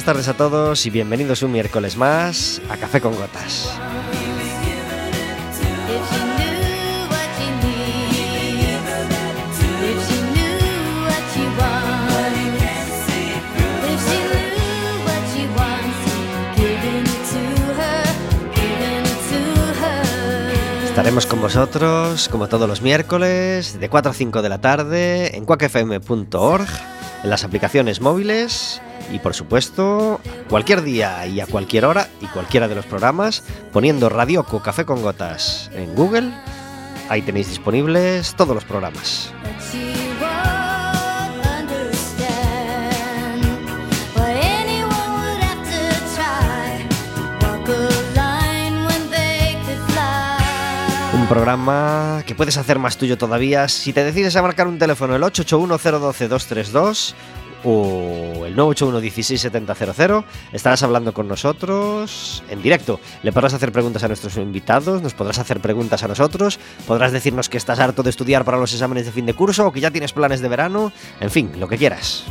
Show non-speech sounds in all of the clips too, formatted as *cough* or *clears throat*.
Buenas tardes a todos y bienvenidos un miércoles más a Café con Gotas. Estaremos con vosotros como todos los miércoles de 4 a 5 de la tarde en cuacfm.org, en las aplicaciones móviles y por supuesto cualquier día y a cualquier hora y cualquiera de los programas poniendo Radioco Café con Gotas en Google. Ahí tenéis disponibles todos los programas. Un programa que puedes hacer más tuyo todavía si te decides a marcar un teléfono el 881-012-232 o el 981-16700. Estarás hablando con nosotros en directo. Le podrás hacer preguntas a nuestros invitados, nos podrás hacer preguntas a nosotros, podrás decirnos que estás harto de estudiar para los exámenes de fin de curso o que ya tienes planes de verano, en fin, lo que quieras.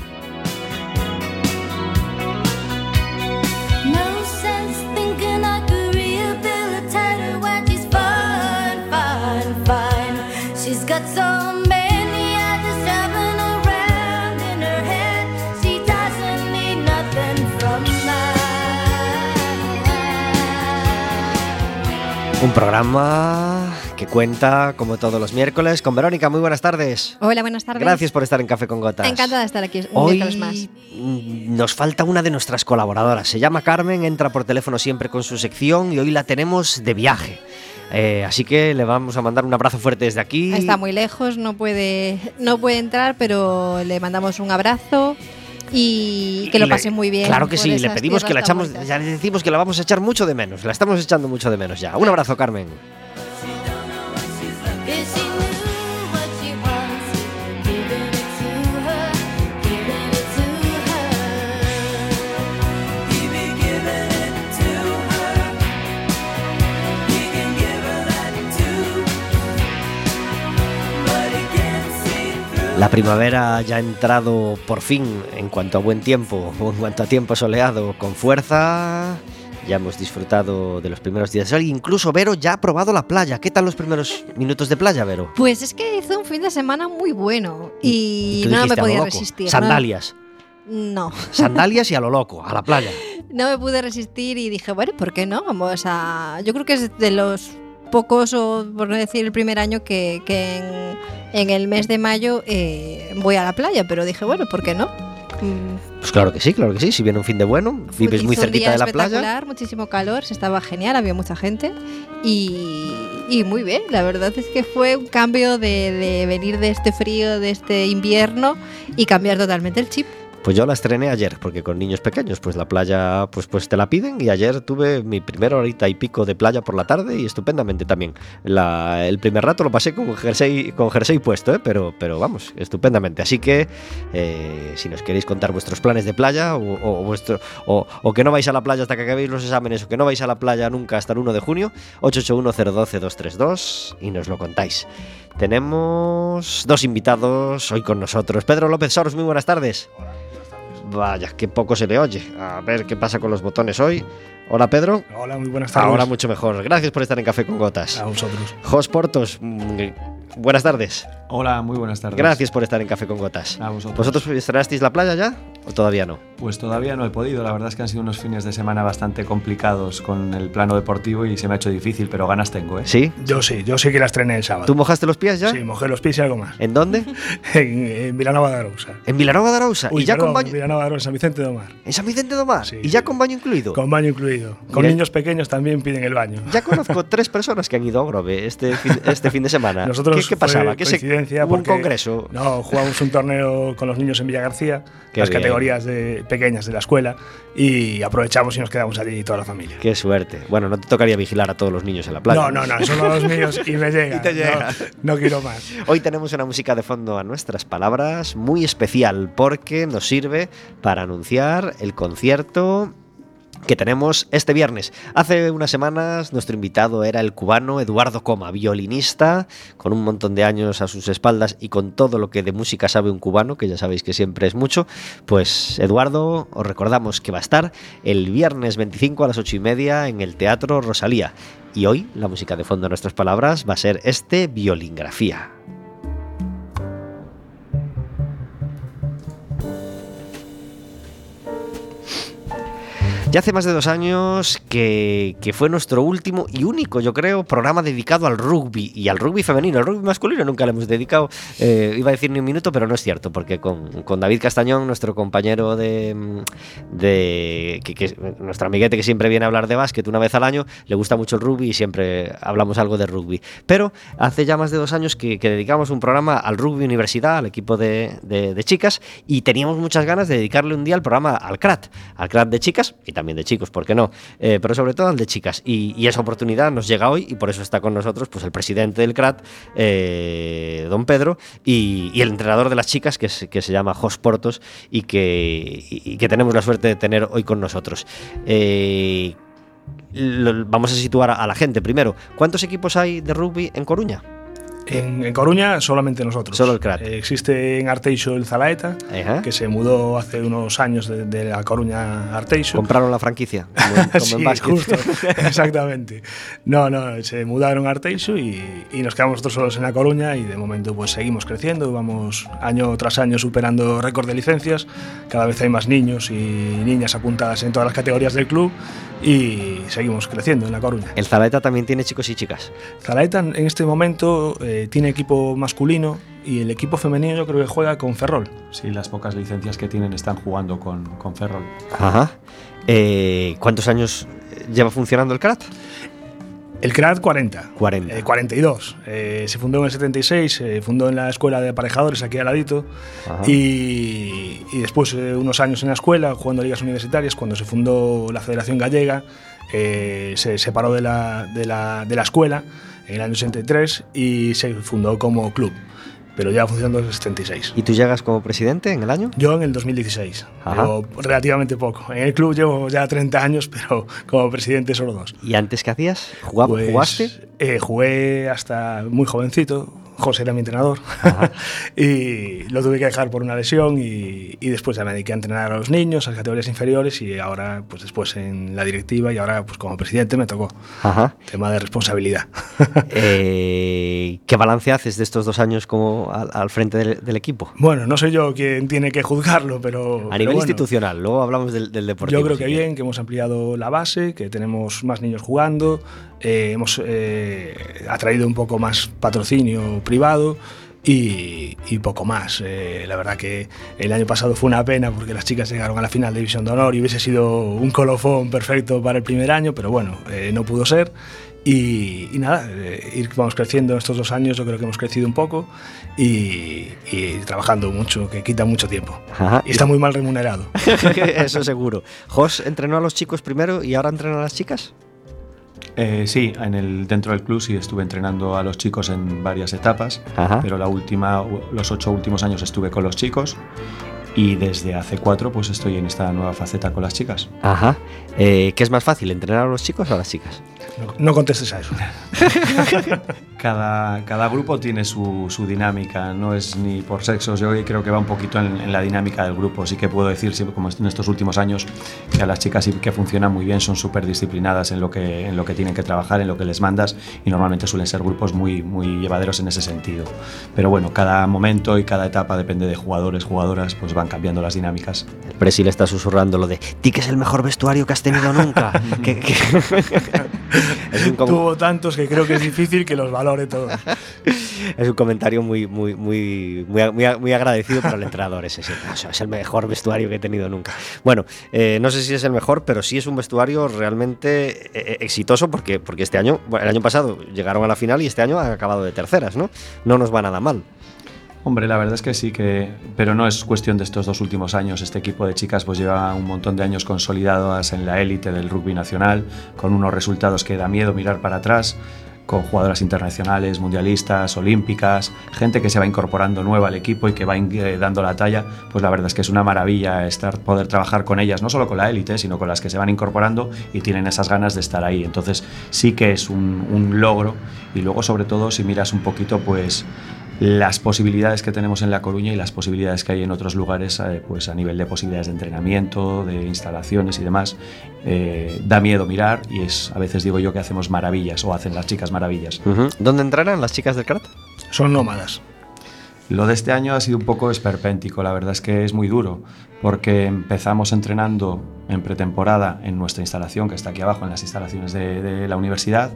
Un programa que cuenta, como todos los miércoles, con Verónica. Muy buenas tardes. Hola, buenas tardes. Gracias por estar en Café con Gotas. Encantada de estar aquí un Hoy miércoles más. nos falta una de nuestras colaboradoras. Se llama Carmen, entra por teléfono siempre con su sección y hoy la tenemos de viaje. Eh, así que le vamos a mandar un abrazo fuerte desde aquí. Está muy lejos, no puede, no puede entrar, pero le mandamos un abrazo y que lo Le- pase muy bien. Claro que sí, le pedimos que la echamos, ya le decimos que la vamos a echar mucho de menos. La estamos echando mucho de menos ya. Un abrazo, Carmen. La primavera ya ha entrado por fin en cuanto a buen tiempo, o *laughs* en cuanto a tiempo soleado, con fuerza. Ya hemos disfrutado de los primeros días de sol. Incluso Vero ya ha probado la playa. ¿Qué tal los primeros minutos de playa, Vero? Pues es que hizo un fin de semana muy bueno y, no me dijiste, lo podía resistir. Sandalias. No, *laughs* Sandalias y a lo loco, a la playa. *laughs* no me pude resistir y dije, bueno, ¿por qué no? Vamos a. Yo creo que es de los pocos, o por no decir el primer año, que, que en, en el mes de mayo eh, voy a la playa, pero dije, bueno, ¿por qué no? Pues claro que sí, claro que sí. Si viene un fin de bueno, vives muy cerquita de la playa. muchísimo calor, se estaba genial, había mucha gente y, y muy bien. La verdad es que fue un cambio de, de venir de este frío, de este invierno y cambiar totalmente el chip. Pues yo la estrené ayer, porque con niños pequeños, pues la playa, pues, pues te la piden. Y ayer tuve mi primera horita y pico de playa por la tarde y estupendamente también. La- el primer rato lo pasé con jersey, con jersey puesto, ¿eh? pero, pero vamos, estupendamente. Así que eh, si nos queréis contar vuestros planes de playa o, vuestro, o, o que no vais a la playa hasta que acabéis los exámenes o que no vais a la playa nunca hasta el 1 de junio, 881-012-232 y nos lo contáis. Tenemos dos invitados hoy con nosotros. Pedro López Soros, muy buenas tardes. Vaya, qué poco se le oye. A ver qué pasa con los botones hoy. Hola Pedro. Hola, muy buenas tardes. Ahora mucho mejor. Gracias por estar en Café con Gotas. A vosotros. Jos Portos, mm, buenas tardes. Hola, muy buenas tardes. Gracias por estar en Café con Gotas. A vosotros. ¿Vosotros estrenasteis la playa ya o todavía no? Pues todavía no he podido, la verdad es que han sido unos fines de semana bastante complicados con el plano deportivo y se me ha hecho difícil, pero ganas tengo, ¿eh? ¿Sí? Yo sí, yo sí que la estrené el sábado. ¿Tú mojaste los pies ya? Sí, mojé los pies y algo más. ¿En dónde? *laughs* En, en Vilanova de Arousa. En Vilanova de Arousa. Uy, ¿Y ya perdón, con baño? Vilanova de Arousa, San Vicente de Omar. ¿En San Vicente de Omar? Sí, ¿Y ya con baño incluido? Con baño incluido. Con Mira. niños pequeños también piden el baño. Ya conozco *laughs* tres personas que han ido a Grove este fin, este fin de semana. Nosotros ¿Qué, qué pasaba? ¿Qué se, hubo un congreso? No, jugamos un torneo con los niños en Villa García, Qué las bien. categorías de, pequeñas de la escuela, y aprovechamos y nos quedamos allí toda la familia. Qué suerte. Bueno, no te tocaría vigilar a todos los niños en la playa. No, no, no, son los míos y me *laughs* llega. Y te llega. No, no quiero más. Hoy tenemos una música de fondo a nuestras palabras muy especial porque nos sirve para anunciar el concierto que tenemos este viernes. Hace unas semanas nuestro invitado era el cubano Eduardo Coma, violinista, con un montón de años a sus espaldas y con todo lo que de música sabe un cubano, que ya sabéis que siempre es mucho. Pues Eduardo, os recordamos que va a estar el viernes 25 a las 8 y media en el Teatro Rosalía. Y hoy la música de fondo de nuestras palabras va a ser este Violingrafía. Ya hace más de dos años que, fue nuestro último y único, yo creo, programa dedicado al rugby y al rugby femenino. Al rugby masculino nunca le hemos dedicado, eh, iba a decir ni un minuto, pero no es cierto, porque con, David Castañón, nuestro compañero de. de que, que- nuestro amiguete que siempre viene a hablar de básquet una vez al año, le gusta mucho el rugby y siempre hablamos algo de rugby. Pero hace ya más de dos años que, dedicamos un programa al rugby universidad, al equipo de chicas, y teníamos muchas ganas de dedicarle un día al programa al CRAT, al CRAT de chicas y también de chicos, ¿por qué no? Eh, pero sobre todo al de chicas. Y, esa oportunidad nos llega hoy y por eso está con nosotros pues, el presidente del CRAT, eh, don Pedro, y, el entrenador de las chicas, que, se- que se llama Jos Portos, y que, que tenemos la suerte de tener hoy con nosotros. Eh, vamos a situar a la gente primero. ¿Cuántos equipos hay de rugby en Coruña? En, en Coruña solamente nosotros. Solo el Crat. Eh, existe en Arteixo el Zalaeta, Ajá. que se mudó hace unos años de, de la Coruña a Arteixo. Compraron la franquicia, como, en- como *laughs* sí, en justo, *laughs* exactamente. No, no, se mudaron a Arteixo y, y nos quedamos nosotros solos en La Coruña y de momento pues seguimos creciendo, vamos año tras año superando récord de licencias, cada vez hay más niños y niñas apuntadas en todas las categorías del club y seguimos creciendo en La Coruña. El Zalaeta también tiene chicos y chicas. Zalaeta en este momento eh, tiene equipo masculino y el equipo femenino yo creo que juega con Ferrol. Sí, las pocas licencias que tienen están jugando con, con Ferrol. Ajá. Eh, ¿Cuántos años lleva funcionando el CRAT? El CRAT 40. 40. Eh, 42. Eh, se fundó en el 76, se fundó en la escuela de aparejadores aquí al ladito. Y, y después eh, unos años en la escuela, jugando ligas universitarias, cuando se fundó la Federación Gallega, eh, se separó de la, de, la, de la escuela en el año 63 y se fundó como club. Pero ya funcionando desde el 76. ¿Y tú llegas como presidente en el año? Yo en el 2016, Ajá. llevo relativamente poco. En el club llevo ya 30 años, pero como presidente solo dos. ¿Y antes qué hacías? ¿Jugaba- Pues, ¿Jugaste? eh, jugué hasta muy jovencito. José era mi entrenador. *laughs* y lo tuve que dejar por una lesión y, y después ya me dediqué a entrenar a los niños, a las categorías inferiores y ahora, pues después en la directiva y ahora, pues como presidente me tocó. Ajá. Tema de responsabilidad. *laughs* Eh, ¿Qué balance haces de estos dos años como al, al frente del, del equipo? bueno, no soy yo quien tiene que juzgarlo, pero... A pero nivel bueno. institucional, luego hablamos del, del deportivo. Yo creo que bien, que hemos ampliado la base, que tenemos más niños jugando, eh, hemos eh, atraído un poco más patrocinio privado y, y poco más. Eh, la verdad que el año pasado fue una pena porque las chicas llegaron a la final de División de Honor y hubiese sido un colofón perfecto para el primer año, pero bueno, eh, no pudo ser. Y, y nada, eh, ir, vamos creciendo estos dos años, yo creo que hemos crecido un poco y, y trabajando mucho, que quita mucho tiempo. Ajá. Y está muy mal remunerado. *laughs* Eso seguro. ¿Jos entrenó a los chicos primero y ahora entrena a las chicas? Eh, sí, en el, dentro del club sí estuve entrenando a los chicos en varias etapas, Ajá. pero la última, los ocho últimos años estuve con los chicos y desde hace cuatro pues estoy en esta nueva faceta con las chicas. Ajá. Eh, ¿Qué es más fácil, entrenar a los chicos o a las chicas? No, no contestes a eso. *laughs* Cada, cada grupo tiene su, su dinámica, no es ni por sexos, yo creo que va un poquito en, en la dinámica del grupo, sí que puedo decir, siempre, como en estos últimos años, que a las chicas sí que funcionan muy bien, son súper disciplinadas en lo, que, en lo que tienen que trabajar, en lo que les mandas y normalmente suelen ser grupos muy, muy llevaderos en ese sentido. Pero bueno, cada momento y cada etapa depende de jugadores, jugadoras, pues van cambiando las dinámicas. El Presi le está susurrando lo de Ti que es el mejor vestuario que has tenido nunca. *laughs* Que- que- *laughs* Tuvo tantos que creo que es difícil que los valore todos. es un comentario muy, muy, muy, muy, muy, agradecido para el entrenador ese. sí. O sea, es el mejor vestuario que he tenido nunca. Bueno, eh, no sé si es el mejor, pero sí es un vestuario realmente eh, exitoso porque, porque este año, bueno, el año pasado llegaron a la final y este año han acabado de terceras, ¿no? No nos va nada mal. Hombre, la verdad es que sí que, pero no es cuestión de estos dos últimos años. Este equipo de chicas pues lleva un montón de años consolidadas en la élite del rugby nacional, con unos resultados que da miedo mirar para atrás. con jugadoras internacionales, mundialistas, olímpicas, gente que se va incorporando nueva al equipo y que va eh, dando la talla, pues la verdad es que es una maravilla estar, poder trabajar con ellas, no solo con la élite, sino con las que se van incorporando y tienen esas ganas de estar ahí. Entonces sí que es un, un logro y luego sobre todo si miras un poquito pues las posibilidades que tenemos en La Coruña y las posibilidades que hay en otros lugares, eh, pues a nivel de posibilidades de entrenamiento, de instalaciones y demás, eh, da miedo mirar y es a veces digo yo que hacemos maravillas o hacen las chicas maravillas. ¿Dónde entrarán las chicas del CRAT? Son nómadas. Lo de este año ha sido un poco esperpéntico, la verdad es que es muy duro, porque empezamos entrenando en pretemporada en nuestra instalación, que está aquí abajo, en las instalaciones de, de la universidad,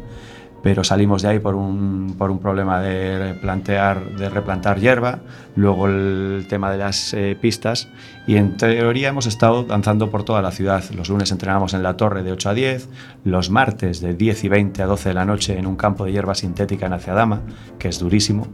pero salimos de ahí por un, por un problema de plantear, de replantar hierba, luego el tema de las eh, pistas, y en teoría hemos estado danzando por toda la ciudad. Los lunes entrenábamos en la torre de 8 a 10, los martes de 10 y 20 a 12 de la noche en un campo de hierba sintética en Aciadama, que es durísimo,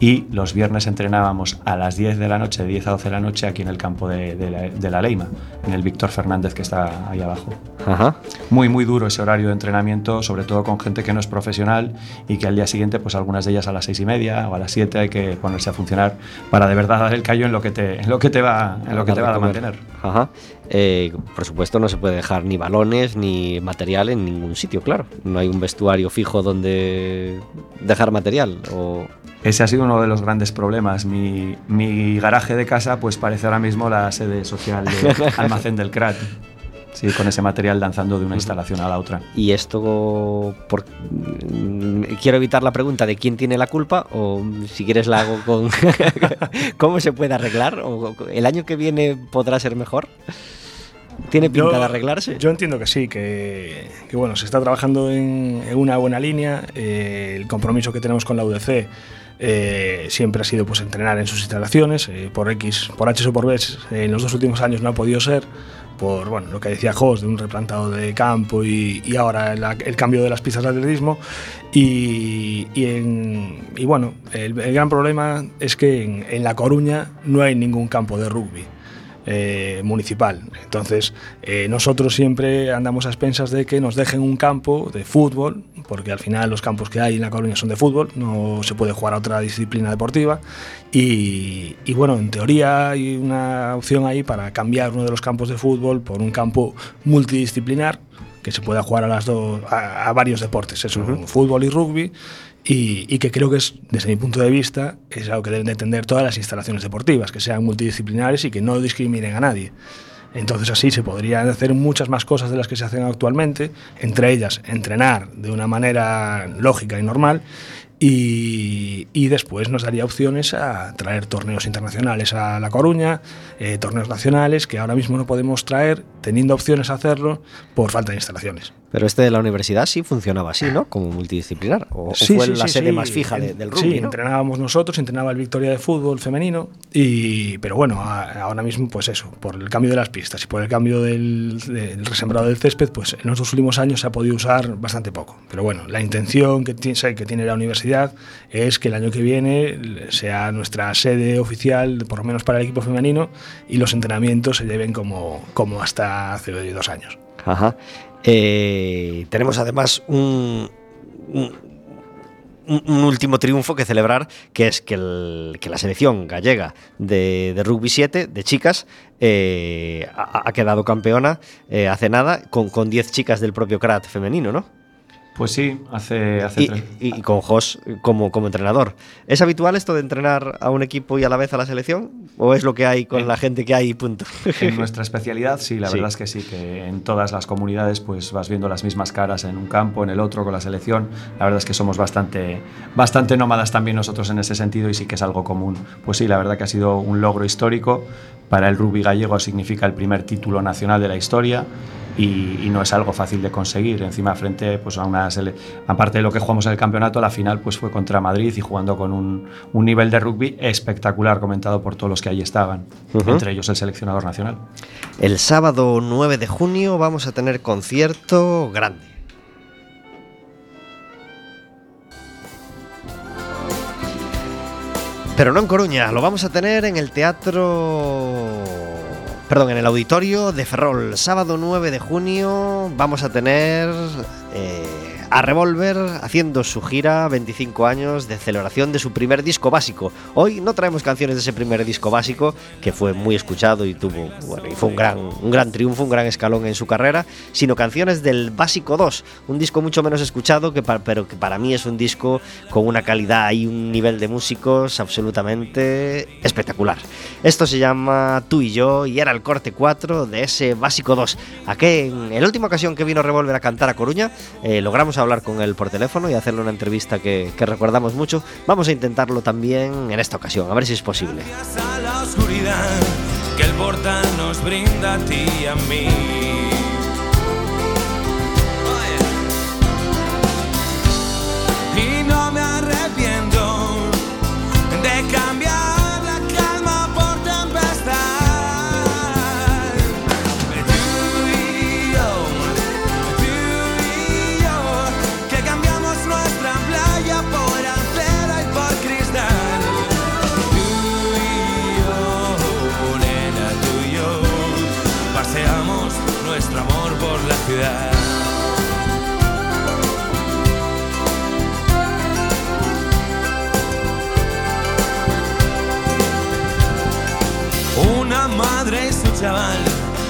y los viernes entrenábamos a las 10 de la noche, de 10 a 12 de la noche, aquí en el campo de, de la, de la Leima, en el Víctor Fernández que está ahí abajo. Ajá. Muy, muy duro ese horario de entrenamiento, sobre todo con gente que no es profesional y que al día siguiente, pues algunas de ellas a las seis y media o a las 7 hay que ponerse a funcionar para de verdad dar el callo en lo que te, en lo que te va, en lo que te va a mantener. Ajá. Eh, por supuesto, no se puede dejar ni balones ni material en ningún sitio, claro. No hay un vestuario fijo donde dejar material. O... Ese ha sido uno de los grandes problemas. Mi, mi garaje de casa pues parece ahora mismo la sede social de *laughs* almacén del CRAT. Sí, con ese material danzando de una instalación a la otra. Y esto, por... quiero evitar la pregunta de quién tiene la culpa o si quieres la hago con *laughs* cómo se puede arreglar o el año que viene podrá ser mejor. ¿Tiene pinta Yo- de arreglarse? Yo entiendo que sí, que, que, bueno, se está trabajando en, en una buena línea. eh, el compromiso que tenemos con la UDC eh, siempre ha sido pues entrenar en sus instalaciones. eh, por X, por H o por B, eh, en los dos últimos años no ha podido ser. Por bueno, lo que decía Jos, de un replantado de campo y, ahora el cambio de las pistas de atletismo. Y, y, en- y bueno, el, gran problema es que en, La Coruña no hay ningún campo de rugby municipal. Entonces, nosotros siempre andamos a expensas de que nos dejen un campo de fútbol, porque al final los campos que hay en La Coruña son de fútbol, no se puede jugar a otra disciplina deportiva. Y, y bueno, en teoría hay una opción ahí para cambiar uno de los campos de fútbol por un campo multidisciplinar que se pueda jugar a, las dos, a, a varios deportes, eso, fútbol y rugby, y, y que creo que es, desde mi punto de vista, es algo que deben de entender todas las instalaciones deportivas, que sean multidisciplinares y que no discriminen a nadie. Entonces así se podrían hacer muchas más cosas de las que se hacen actualmente, entre ellas entrenar de una manera lógica y normal y, y después nos daría opciones a traer torneos internacionales a La Coruña, eh, torneos nacionales que ahora mismo no podemos traer teniendo opciones a hacerlo por falta de instalaciones. Pero este de la universidad sí funcionaba así, ¿no? Como multidisciplinar. O, Sí, fue sí, la sí, sede sí. más fija de- del Sí, rugby, ¿no? entrenábamos nosotros, entrenaba el Victoria de fútbol femenino, y, pero bueno, a- ahora mismo pues eso, por el cambio de las pistas y por el cambio del, del resembrado del césped, pues en los dos últimos años se ha podido usar bastante poco. Pero bueno, la intención que, que tiene la universidad es que el año que viene sea nuestra sede oficial, por lo menos para el equipo femenino, y los entrenamientos se lleven como, como hasta hace dos años. Ajá. Eh, tenemos además un, un, último triunfo que celebrar, que es que, el- que la selección gallega de, rugby 7, de chicas, eh, ha, ha quedado campeona eh, hace nada con, con 10 chicas del propio CRAT femenino, ¿no? Pues sí, hace, hace Y, tres- y- con Jos como, como entrenador. ¿Es habitual esto de entrenar a un equipo y a la vez a la selección? ¿O es lo que hay con En- la gente que hay y punto? En nuestra especialidad, sí, la Sí. verdad es que sí, que en todas las comunidades pues vas viendo las mismas caras en un campo, en el otro, con la selección. La verdad es que somos bastante, bastante nómadas también nosotros en ese sentido y sí que es algo común. Pues sí, la verdad que ha sido un logro histórico. Para el rugby gallego significa el primer título nacional de la historia y, y no es algo fácil de conseguir. Encima, frente pues, a una aparte de lo que jugamos en el campeonato, la final pues, fue contra Madrid y jugando con un, un nivel de rugby espectacular, comentado por todos los que allí estaban, entre ellos el seleccionador nacional. El sábado 9 de junio vamos a tener concierto grande. Pero no en Coruña, lo vamos a tener en el teatro... Perdón, en el auditorio de Ferrol. Sábado 9 de junio vamos a tener eh, a Revolver haciendo su gira 25 años de celebración de su primer disco básico. Hoy no traemos canciones de ese primer disco básico, que fue muy escuchado y tuvo, y fue un gran, un gran triunfo, un gran escalón en su carrera, sino canciones del Básico 2, un disco mucho menos escuchado, que pa- pero que para mí es un disco con una calidad y un nivel de músicos absolutamente espectacular. Esto se llama Tú y yo y era el corte 4 de ese Básico 2. Aquí, en la última ocasión que vino Revolver a cantar a Coruña, eh, logramos hablar con él por teléfono y hacerle una entrevista que, que recordamos mucho. Vamos a intentarlo también en esta ocasión, a ver si es posible. Gracias a la oscuridad que el portal nos brinda a ti y a mí.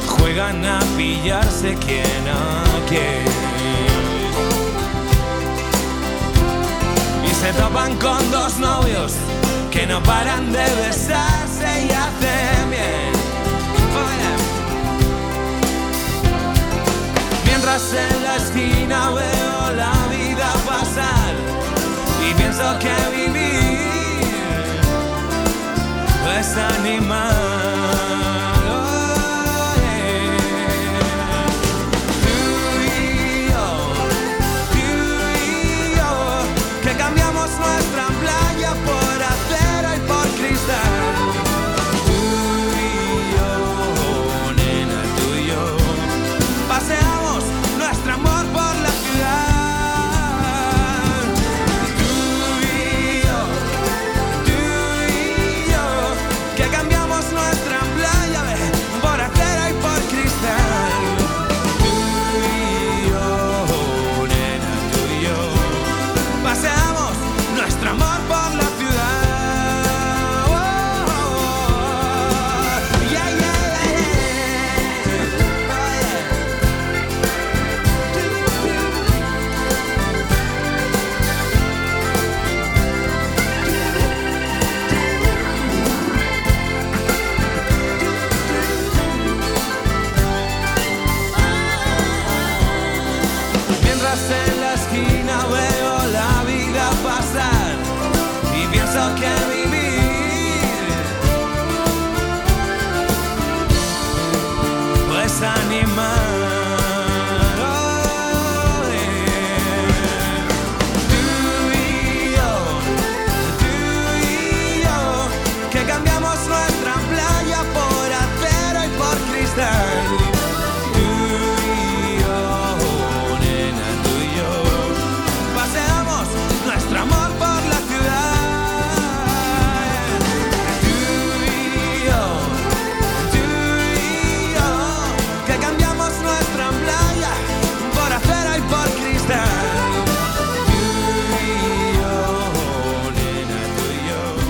Juegan a pillarse quién a quién. Y se topan con dos novios que no paran de besarse y hacen bien. Mientras en la esquina veo la vida pasar y pienso que vivir es animal.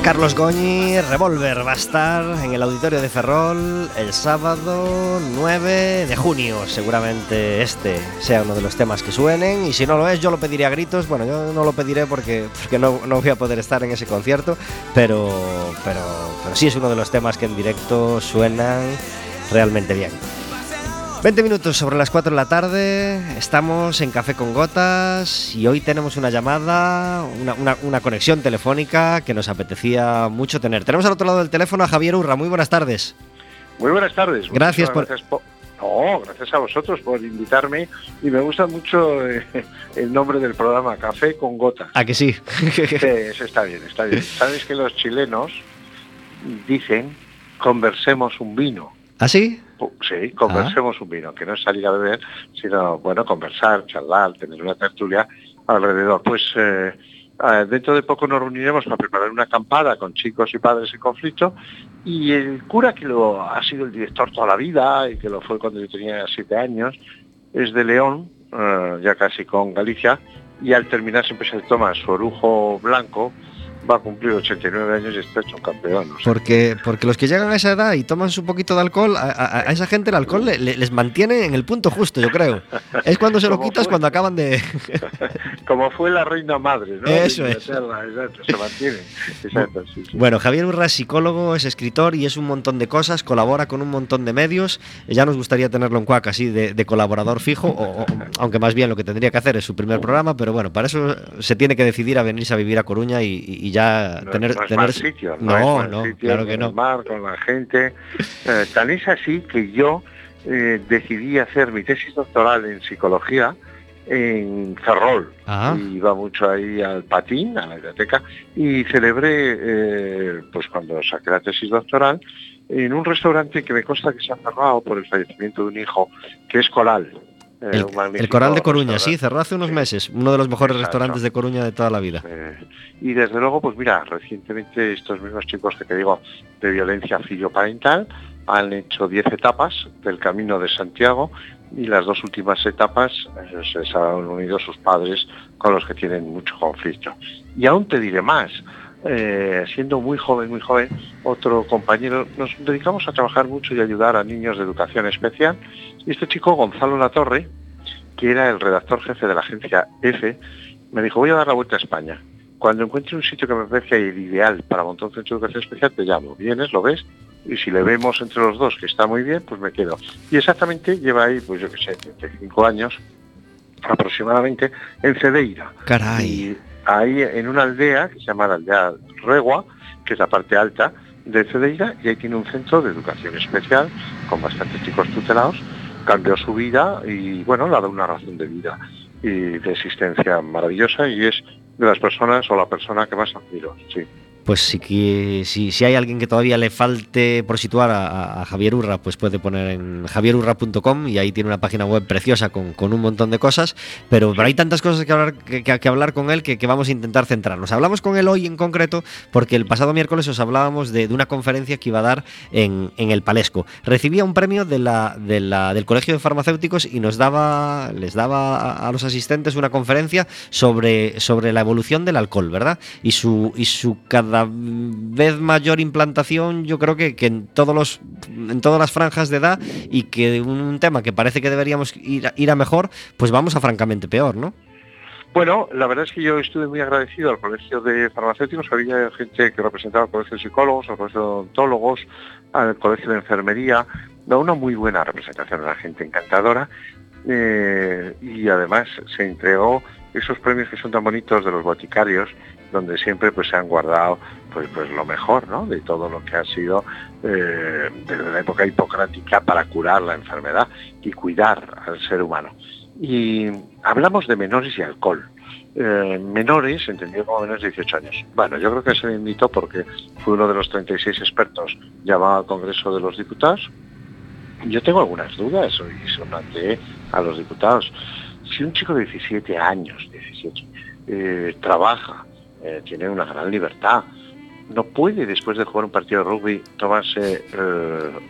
Carlos Goñi, Revolver, va a estar en el auditorio de Ferrol el sábado 9 de junio. Seguramente este sea uno de los temas que suenen. Y si no lo es, yo lo pediré a gritos. Bueno, yo no lo pediré porque, porque no, no voy a poder estar en ese concierto. Pero, pero, pero sí es uno de los temas que en directo suenan realmente bien. 20 minutos sobre las 4 de la tarde, estamos en Café con Gotas y hoy tenemos una llamada, una, una- una conexión telefónica que nos apetecía mucho tener. Tenemos al otro lado del teléfono a Javier Urra, muy buenas tardes. Muy buenas tardes. Gracias por- gracias No, gracias a vosotros por invitarme y me gusta mucho eh, el nombre del programa, Café con Gotas. ¿A que sí? Sí, eso está bien, está bien. Sabes que los chilenos dicen conversemos un vino. ¿Ah, sí? Sí, conversemos un vino, que no es salir a beber, sino, bueno, conversar, charlar, tener una tertulia alrededor. Pues eh, eh, dentro de poco nos reuniremos para preparar una acampada con chicos y padres en conflicto y el cura que lo ha sido el director toda la vida y que lo fue cuando yo tenía siete años, es de León, eh, ya casi con Galicia, y al terminar siempre se toma su orujo blanco, va a cumplir 89 años y está hecho un campeón. o sea, Porque, porque los que llegan a esa edad y toman su poquito de alcohol, a, a- a esa gente el alcohol le- le- les mantiene en el punto justo, yo creo. Es cuando se lo quitas fue. cuando acaban de... *laughs* como fue la reina madre, ¿no? Eso es. Exacto, se mantiene. Exacto, sí, sí. Bueno, Javier Urra es psicólogo, es escritor y es un montón de cosas, colabora con un montón de medios. Ya nos gustaría tenerlo en Cuac así de, de colaborador fijo, o- o- aunque más bien lo que tendría que hacer es su primer programa, pero bueno, para eso se tiene que decidir a venirse a vivir a Coruña y, y- y ya No, tener... no es tener- mal sitio, no, es no, sitio, claro que no. mar, con la gente. Eh, tan es así que yo eh, decidí hacer mi tesis doctoral en psicología en Ferrol. Ah. Iba mucho ahí al patín, a la biblioteca, y celebré, eh, pues cuando saqué la tesis doctoral, en un restaurante que me consta que se ha cerrado por el fallecimiento de un hijo, que es Coral. Eh, El, Coral de Coruña, sí, cerró hace unos Sí. meses, uno de los mejores Exacto. restaurantes de Coruña de toda la vida. Eh, y desde luego, pues mira, recientemente estos mismos chicos que te digo de violencia filioparental han hecho 10 etapas del Camino de Santiago y las dos últimas etapas eh, se les han unido sus padres con los que tienen mucho conflicto. Y aún te diré más, eh, siendo muy joven, muy joven, otro compañero, nos dedicamos a trabajar mucho y ayudar a niños de educación especial. Y este chico, Gonzalo Latorre, que era el redactor jefe de la agencia EFE, me dijo, voy a dar la vuelta a España. Cuando encuentre un sitio que me parezca el ideal para montar un centro de educación especial, te llamo. Vienes, lo ves, y si le vemos entre los dos que está muy bien, pues me quedo. Y exactamente lleva ahí, pues yo qué sé, 35 años aproximadamente, en Cedeira. Caray. Y ahí en una aldea que se llama la aldea Regua, que es la parte alta de Cedeira, y ahí tiene un centro de educación especial con bastantes chicos tutelados. Cambió su vida y bueno, le ha dado una razón de vida y de existencia maravillosa y es de las personas o la persona que más admiro. Sí. Pues si, qui- si, si hay alguien que todavía le falte por situar a, Javier Urra, pues puede poner en javierurra.com y ahí tiene una página web preciosa con, con un montón de cosas, pero, pero hay tantas cosas que hablar, que, que- que hablar con él que, que vamos a intentar centrarnos. Hablamos con él hoy en concreto porque el pasado miércoles os hablábamos de, una conferencia que iba a dar en, en el Palesco. Recibía un premio de la, de la- del Colegio de Farmacéuticos y nos daba, les daba a, los asistentes una conferencia sobre, sobre la evolución del alcohol, ¿verdad? Y su, y su vez mayor implantación, yo creo que, que en todos los en todas las franjas de edad y que un tema que parece que deberíamos ir a, ir a mejor, pues vamos a francamente peor, ¿no? Bueno, la verdad es que yo estuve muy agradecido al Colegio de Farmacéuticos, había gente que representaba al Colegio de Psicólogos, al Colegio de Odontólogos, al Colegio de Enfermería, da una muy buena representación, una gente encantadora, eh, y además se entregó esos premios que son tan bonitos de los boticarios, donde siempre pues se han guardado pues pues lo mejor ¿no? de todo lo que ha sido eh, desde la época hipocrática para curar la enfermedad y cuidar al ser humano. Y hablamos de menores y alcohol. Eh, menores, entendido como menores de 18 años. Bueno, yo creo que se le invitó porque fue uno de los 36 expertos llamado al Congreso de los Diputados. Yo tengo algunas dudas y se planteé a los diputados. Si un chico de 17 años, 17, eh, trabaja, eh, tiene una gran libertad, no puede después de jugar un partido de rugby tomarse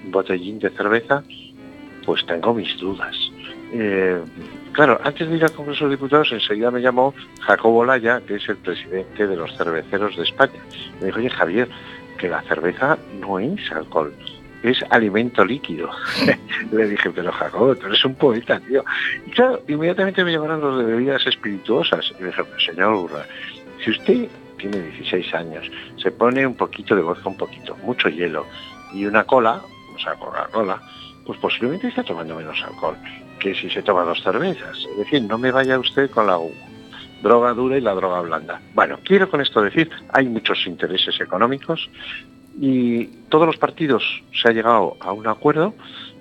botellín de cerveza, pues tengo mis dudas. Eh, claro, antes de ir al Congreso de Diputados enseguida me llamó Jacobo Laya, que es el presidente de los cerveceros de España. Me dijo, oye Javier, que la cerveza no es alcohol, es alimento líquido. *laughs* Le dije, pero Jacobo, tú eres un poeta, tío. Y claro, inmediatamente me llamaron los de bebidas espirituosas. Y me dije, "Pero, señor Urra, si usted tiene 16 años, se pone un poquito de vodka, un poquito, mucho hielo y una cola, o sea, Coca-Cola, pues posiblemente está tomando menos alcohol que si se toma dos cervezas. Es decir, no me vaya usted con la droga dura y la droga blanda. Bueno, quiero con esto decir, hay muchos intereses económicos y todos los partidos se ha llegado a un acuerdo,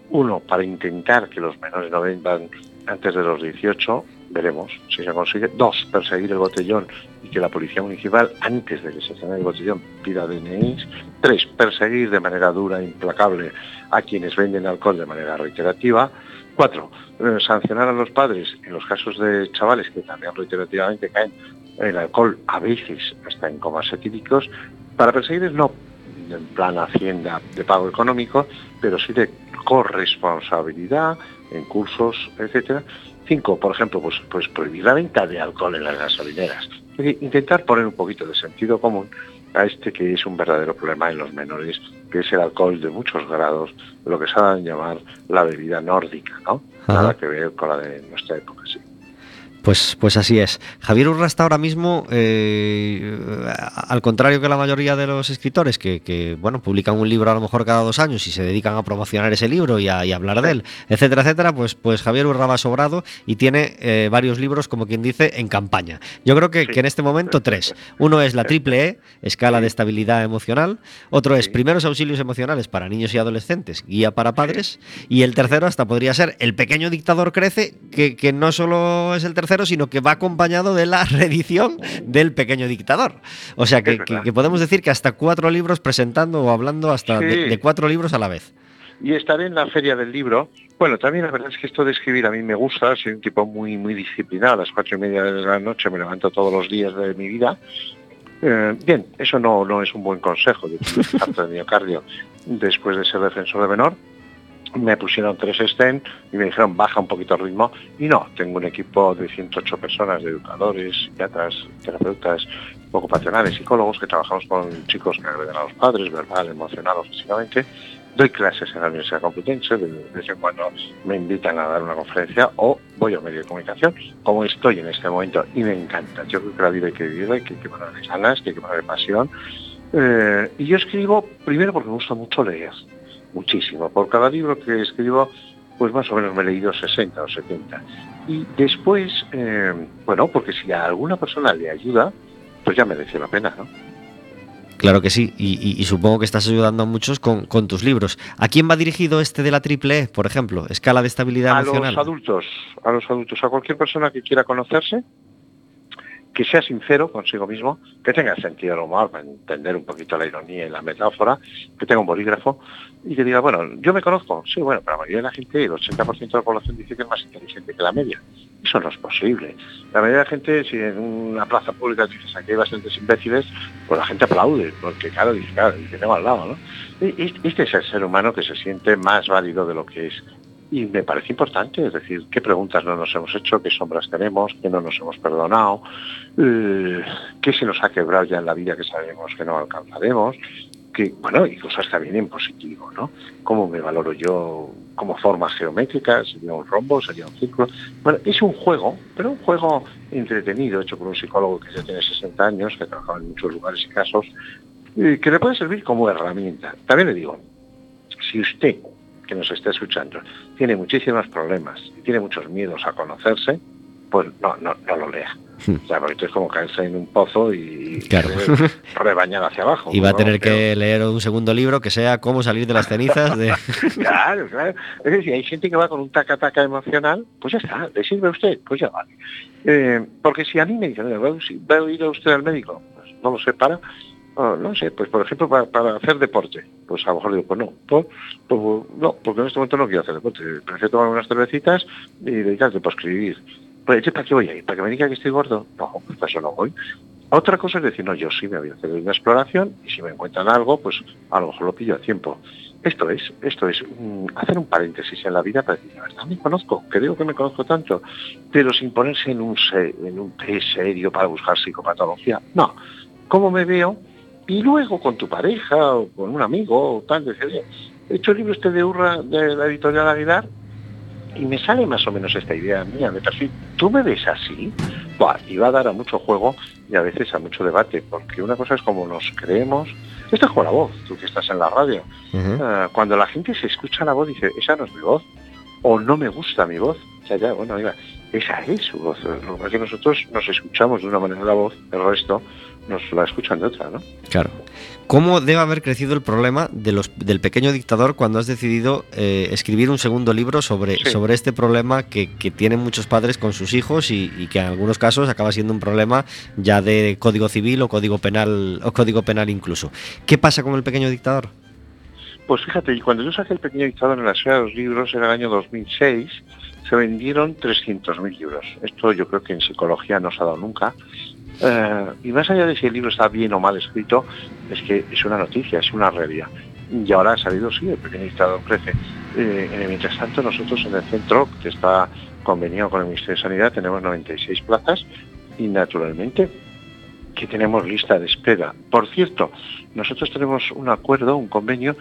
uno para intentar que los menores no vendan antes de los 18, veremos si se consigue, dos, perseguir el botellón y que la policía municipal, antes de que se cene el botellón, pida DNIs, tres, perseguir de manera dura e implacable a quienes venden alcohol de manera reiterativa, Cuatro, eh, sancionar a los padres en los casos de chavales que también reiterativamente caen en el alcohol, a veces hasta en comas etílicos. Para perseguirles no, en plan hacienda de pago económico, pero sí de corresponsabilidad en cursos, etcétera. Cinco, por ejemplo, pues, pues prohibir la venta de alcohol en las gasolineras. Intentar poner un poquito de sentido común a este que es un verdadero problema en los menores, que es el alcohol de muchos grados, lo que se ha llamar la bebida nórdica, ¿no? Nada que ver con la de nuestra época, sí. Pues, pues así es. Javier Urra está ahora mismo, eh, al contrario que la mayoría de los escritores, que, que, bueno, publican un libro a lo mejor cada dos años y se dedican a promocionar ese libro y a, y hablar de él, etcétera, etcétera, pues, pues Javier Urra va sobrado y tiene eh, varios libros, como quien dice, en campaña. Yo creo que, en este momento tres. Uno es la triple E, escala de estabilidad emocional. Otro es primeros auxilios emocionales para niños y adolescentes, guía para padres. Y el tercero hasta podría ser El pequeño dictador crece, que, que no solo es el tercero, sino que va acompañado de la *laughs* reedición del pequeño dictador. O sea que, podemos decir que hasta cuatro libros presentando o hablando hasta de, Sí. de cuatro libros a la vez. y estaré en la feria del libro. Bueno, también la verdad es que esto de escribir a mí me gusta, soy un tipo muy muy disciplinado, a las cuatro y media de la noche me levanto todos los días de mi vida. Eh, bien, eso no, no es un buen consejo, de miocardio después de ser defensor de menor. Me pusieron tres stents y me dijeron baja un poquito el ritmo y no, tengo un equipo de 108 personas, de educadores, psiquiatras, terapeutas, ocupacionales, psicólogos que trabajamos con chicos que agreden a los padres, verbal, emocional o físicamente. Doy clases en la Universidad Complutense, de vez en cuando me invitan a dar una conferencia o voy a medio de comunicación, como estoy en este momento y me encanta. Yo creo que la vida hay que vivirla, hay que ponerle ganas, que hay que ponerle pasión. Eh, y yo escribo primero porque me gusta mucho leer, muchísimo. Por cada libro que escribo, pues más o menos me he leído 60 o 70. Y después, eh, bueno, porque si a alguna persona le ayuda, pues ya merece la pena, ¿no? Claro que sí, y, y- y supongo que estás ayudando a muchos con, con tus libros. ¿A quién va dirigido este de la triple E, por ejemplo? Escala de estabilidad a emocional. los adultos, a los adultos, a cualquier persona que quiera conocerse, que sea sincero consigo mismo, que tenga sentido del humor para entender un poquito la ironía y la metáfora, que tenga un bolígrafo y que diga, bueno, yo me conozco, sí, bueno, pero la mayoría de la gente, el 80% de la población dice que es más inteligente que la media. Eso no es posible. La mayoría de la gente, si en una plaza pública dices aquí hay bastantes imbéciles, pues la gente aplaude, porque claro, dice, claro, y tenemos al lado, ¿no? Este es el ser humano que se siente más válido de lo que es. Y me parece importante, es decir, qué preguntas no nos hemos hecho, qué sombras tenemos, qué no nos hemos perdonado, eh, qué se nos ha quebrado ya en la vida que sabemos que no alcanzaremos, que, bueno, y cosas también en positivo, ¿no? ¿Cómo me valoro yo como formas geométricas? ¿Sería un rombo? ¿Sería un círculo? Bueno, es un juego, pero un juego entretenido, hecho por un psicólogo que ya tiene 60 años, que ha trabajado en muchos lugares y casos, que le puede servir como herramienta. También le digo, si usted que nos está escuchando tiene muchísimos problemas y tiene muchos miedos a conocerse, pues no, no, no lo lea. O sea, porque esto es como caerse en un pozo y Claro. *laughs* rebañar hacia abajo. Y va a tener Pero- que leer un segundo libro que sea Cómo salir de las cenizas de... *laughs* Claro, claro. Es decir, hay gente que va con un taca-taca emocional, pues ya está, ¿le sirve a usted? Pues ya vale. Eh, porque si a mí me dicen, "Oiga, ¿va a- ¿va a ir a usted al médico? Pues no lo sé, para. Oh, no sé, pues por ejemplo para, hacer deporte. Pues a lo mejor digo, pues no, pues, pues, no, porque en este momento no quiero hacer deporte. Prefiero tomar unas cervecitas y dedicarme para escribir. Pues ¿yo ¿para qué voy a ir? ¿Para que me diga que estoy gordo? No, pues eso no voy. Otra cosa es decir, no, yo sí me voy a hacer una exploración y si me encuentran algo, pues a lo mejor lo pillo a tiempo. Esto es, esto es mm, hacer un paréntesis en la vida para decir, la verdad me conozco, creo que me conozco tanto, pero sin ponerse en un, en un serio para buscar psicopatología. No, ¿cómo me veo? Y luego con tu pareja o con un amigo o tal, decir, "Oye, he hecho el libro este de Urra de la editorial Aguilar y me sale más o menos esta idea mía de perfil. ¿Tú me ves así? Buah, y va a dar a mucho juego y a veces a mucho debate, porque una cosa es como nos creemos. Esto es con la voz, tú que estás en la radio. Ah, cuando la gente se escucha la voz dice, esa no es mi voz, o no me gusta mi voz. Ya, ya, bueno, mira, esa es su voz. Lo que nosotros nos escuchamos de una manera la voz, el resto nos la escuchan de otra, ¿no? Claro. ¿Cómo debe haber crecido el problema de los, del pequeño dictador cuando has decidido eh, escribir un segundo libro sobre, Sí. sobre este problema que, que tienen muchos padres con sus hijos y, y que en algunos casos acaba siendo un problema ya de código civil o código penal o código penal incluso? ¿Qué pasa con el pequeño dictador? Pues fíjate, cuando yo saqué El Pequeño Dictador en la Esfera de los Libros, en el año 2006, se vendieron 300.000 libros. Esto yo creo que en psicología no se ha dado nunca. Eh, y más allá de si el libro está bien o mal escrito, es que es una noticia, es una realidad. Y ahora ha salido, sí, el pequeño dictador crece. Eh, mientras tanto, nosotros en el centro, que está conveniado con el Ministerio de Sanidad, tenemos 96 plazas y naturalmente que tenemos lista de espera. Por cierto, nosotros tenemos un acuerdo, un convenio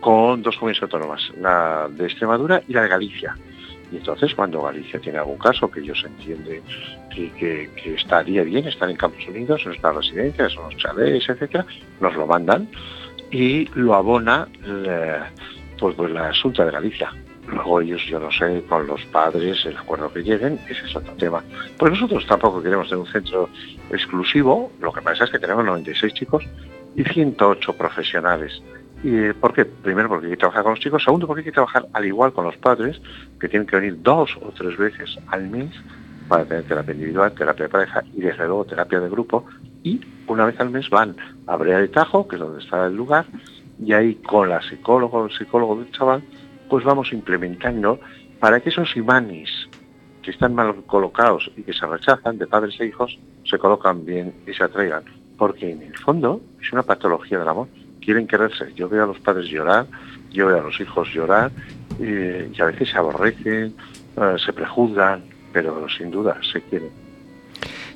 con dos comunidades autónomas, la de Extremadura y la de Galicia. Y entonces cuando Galicia tiene algún caso que ellos entienden que, estaría bien estar en Campos Unidos, en nuestras residencias, en los chalés, etcétera, nos lo mandan y lo abona la, pues, pues la Asunta de Galicia. Luego ellos, yo no sé, con los padres, el acuerdo que lleguen, ese es otro tema. Pues nosotros tampoco queremos tener un centro exclusivo, lo que pasa es que tenemos 96 chicos y 108 profesionales. ¿Y por qué? Primero porque hay que trabajar con los chicos, segundo porque hay que trabajar al igual con los padres, que tienen que venir dos o tres veces al mes para tener terapia individual, terapia de pareja y desde luego terapia de grupo. Y una vez al mes van a Brea de Tajo, que es donde está el lugar, y ahí con la psicóloga o el psicólogo del chaval, pues vamos implementando para que esos imanes que están mal colocados y que se rechazan de padres e hijos, se colocan bien y se atraigan. Porque en el fondo es una patología del amor. Quieren quererse. Yo veo a los padres llorar, yo veo a los hijos llorar y a veces se aborrecen, eh, se prejuzgan, pero sin duda se quieren.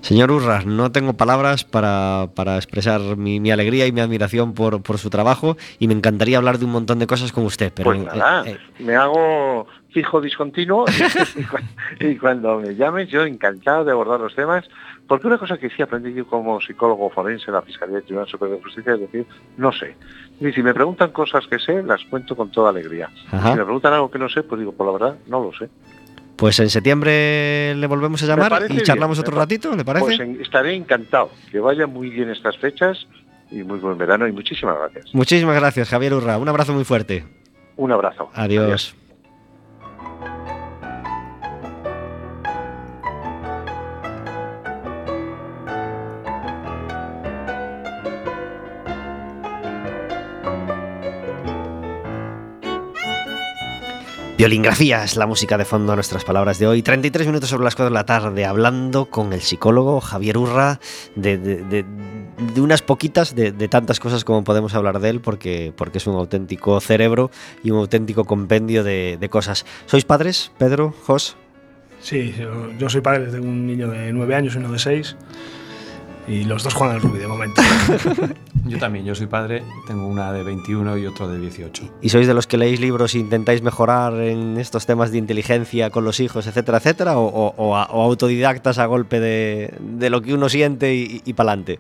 Señor Urras, no tengo palabras para, para expresar mi, mi alegría y mi admiración por, por su trabajo y me encantaría hablar de un montón de cosas con usted, pero pues nada, eh, eh, me hago fijo discontinuo y, *laughs* cu- y cuando me llames yo encantado de abordar los temas, porque una cosa que sí aprendí yo como psicólogo forense en la Fiscalía del Tribunal Superior de Justicia es decir, no sé. Y si me preguntan cosas que sé, las cuento con toda alegría. Ajá. Si me preguntan algo que no sé, pues digo, por la verdad, no lo sé. Pues en septiembre le volvemos a llamar y charlamos bien, otro me ratito, ¿le parece? Pues en- estaré encantado. Que vaya muy bien estas fechas y muy buen verano y muchísimas gracias. Muchísimas gracias, Javier Urra. Un abrazo muy fuerte. Un abrazo. Adiós. Es la música de fondo a nuestras palabras de hoy. 33 minutos sobre las 4 de la tarde, hablando con el psicólogo Javier Urra de, unas poquitas, de, tantas cosas como podemos hablar de él, porque, porque es un auténtico cerebro y un auténtico compendio de, de cosas. ¿Sois padres, Pedro, Jos? Sí, yo, yo soy padre de un niño de 9 años y uno de 6. Y los dos juegan al rugby de momento. *laughs* Yo también, yo soy padre, tengo una de 21 y otro de 18. ¿Y sois de los que leéis libros e intentáis mejorar en estos temas de inteligencia con los hijos, etcétera, etcétera? ¿O, o- o a- o autodidactas a golpe de, de lo que uno siente y, y para adelante?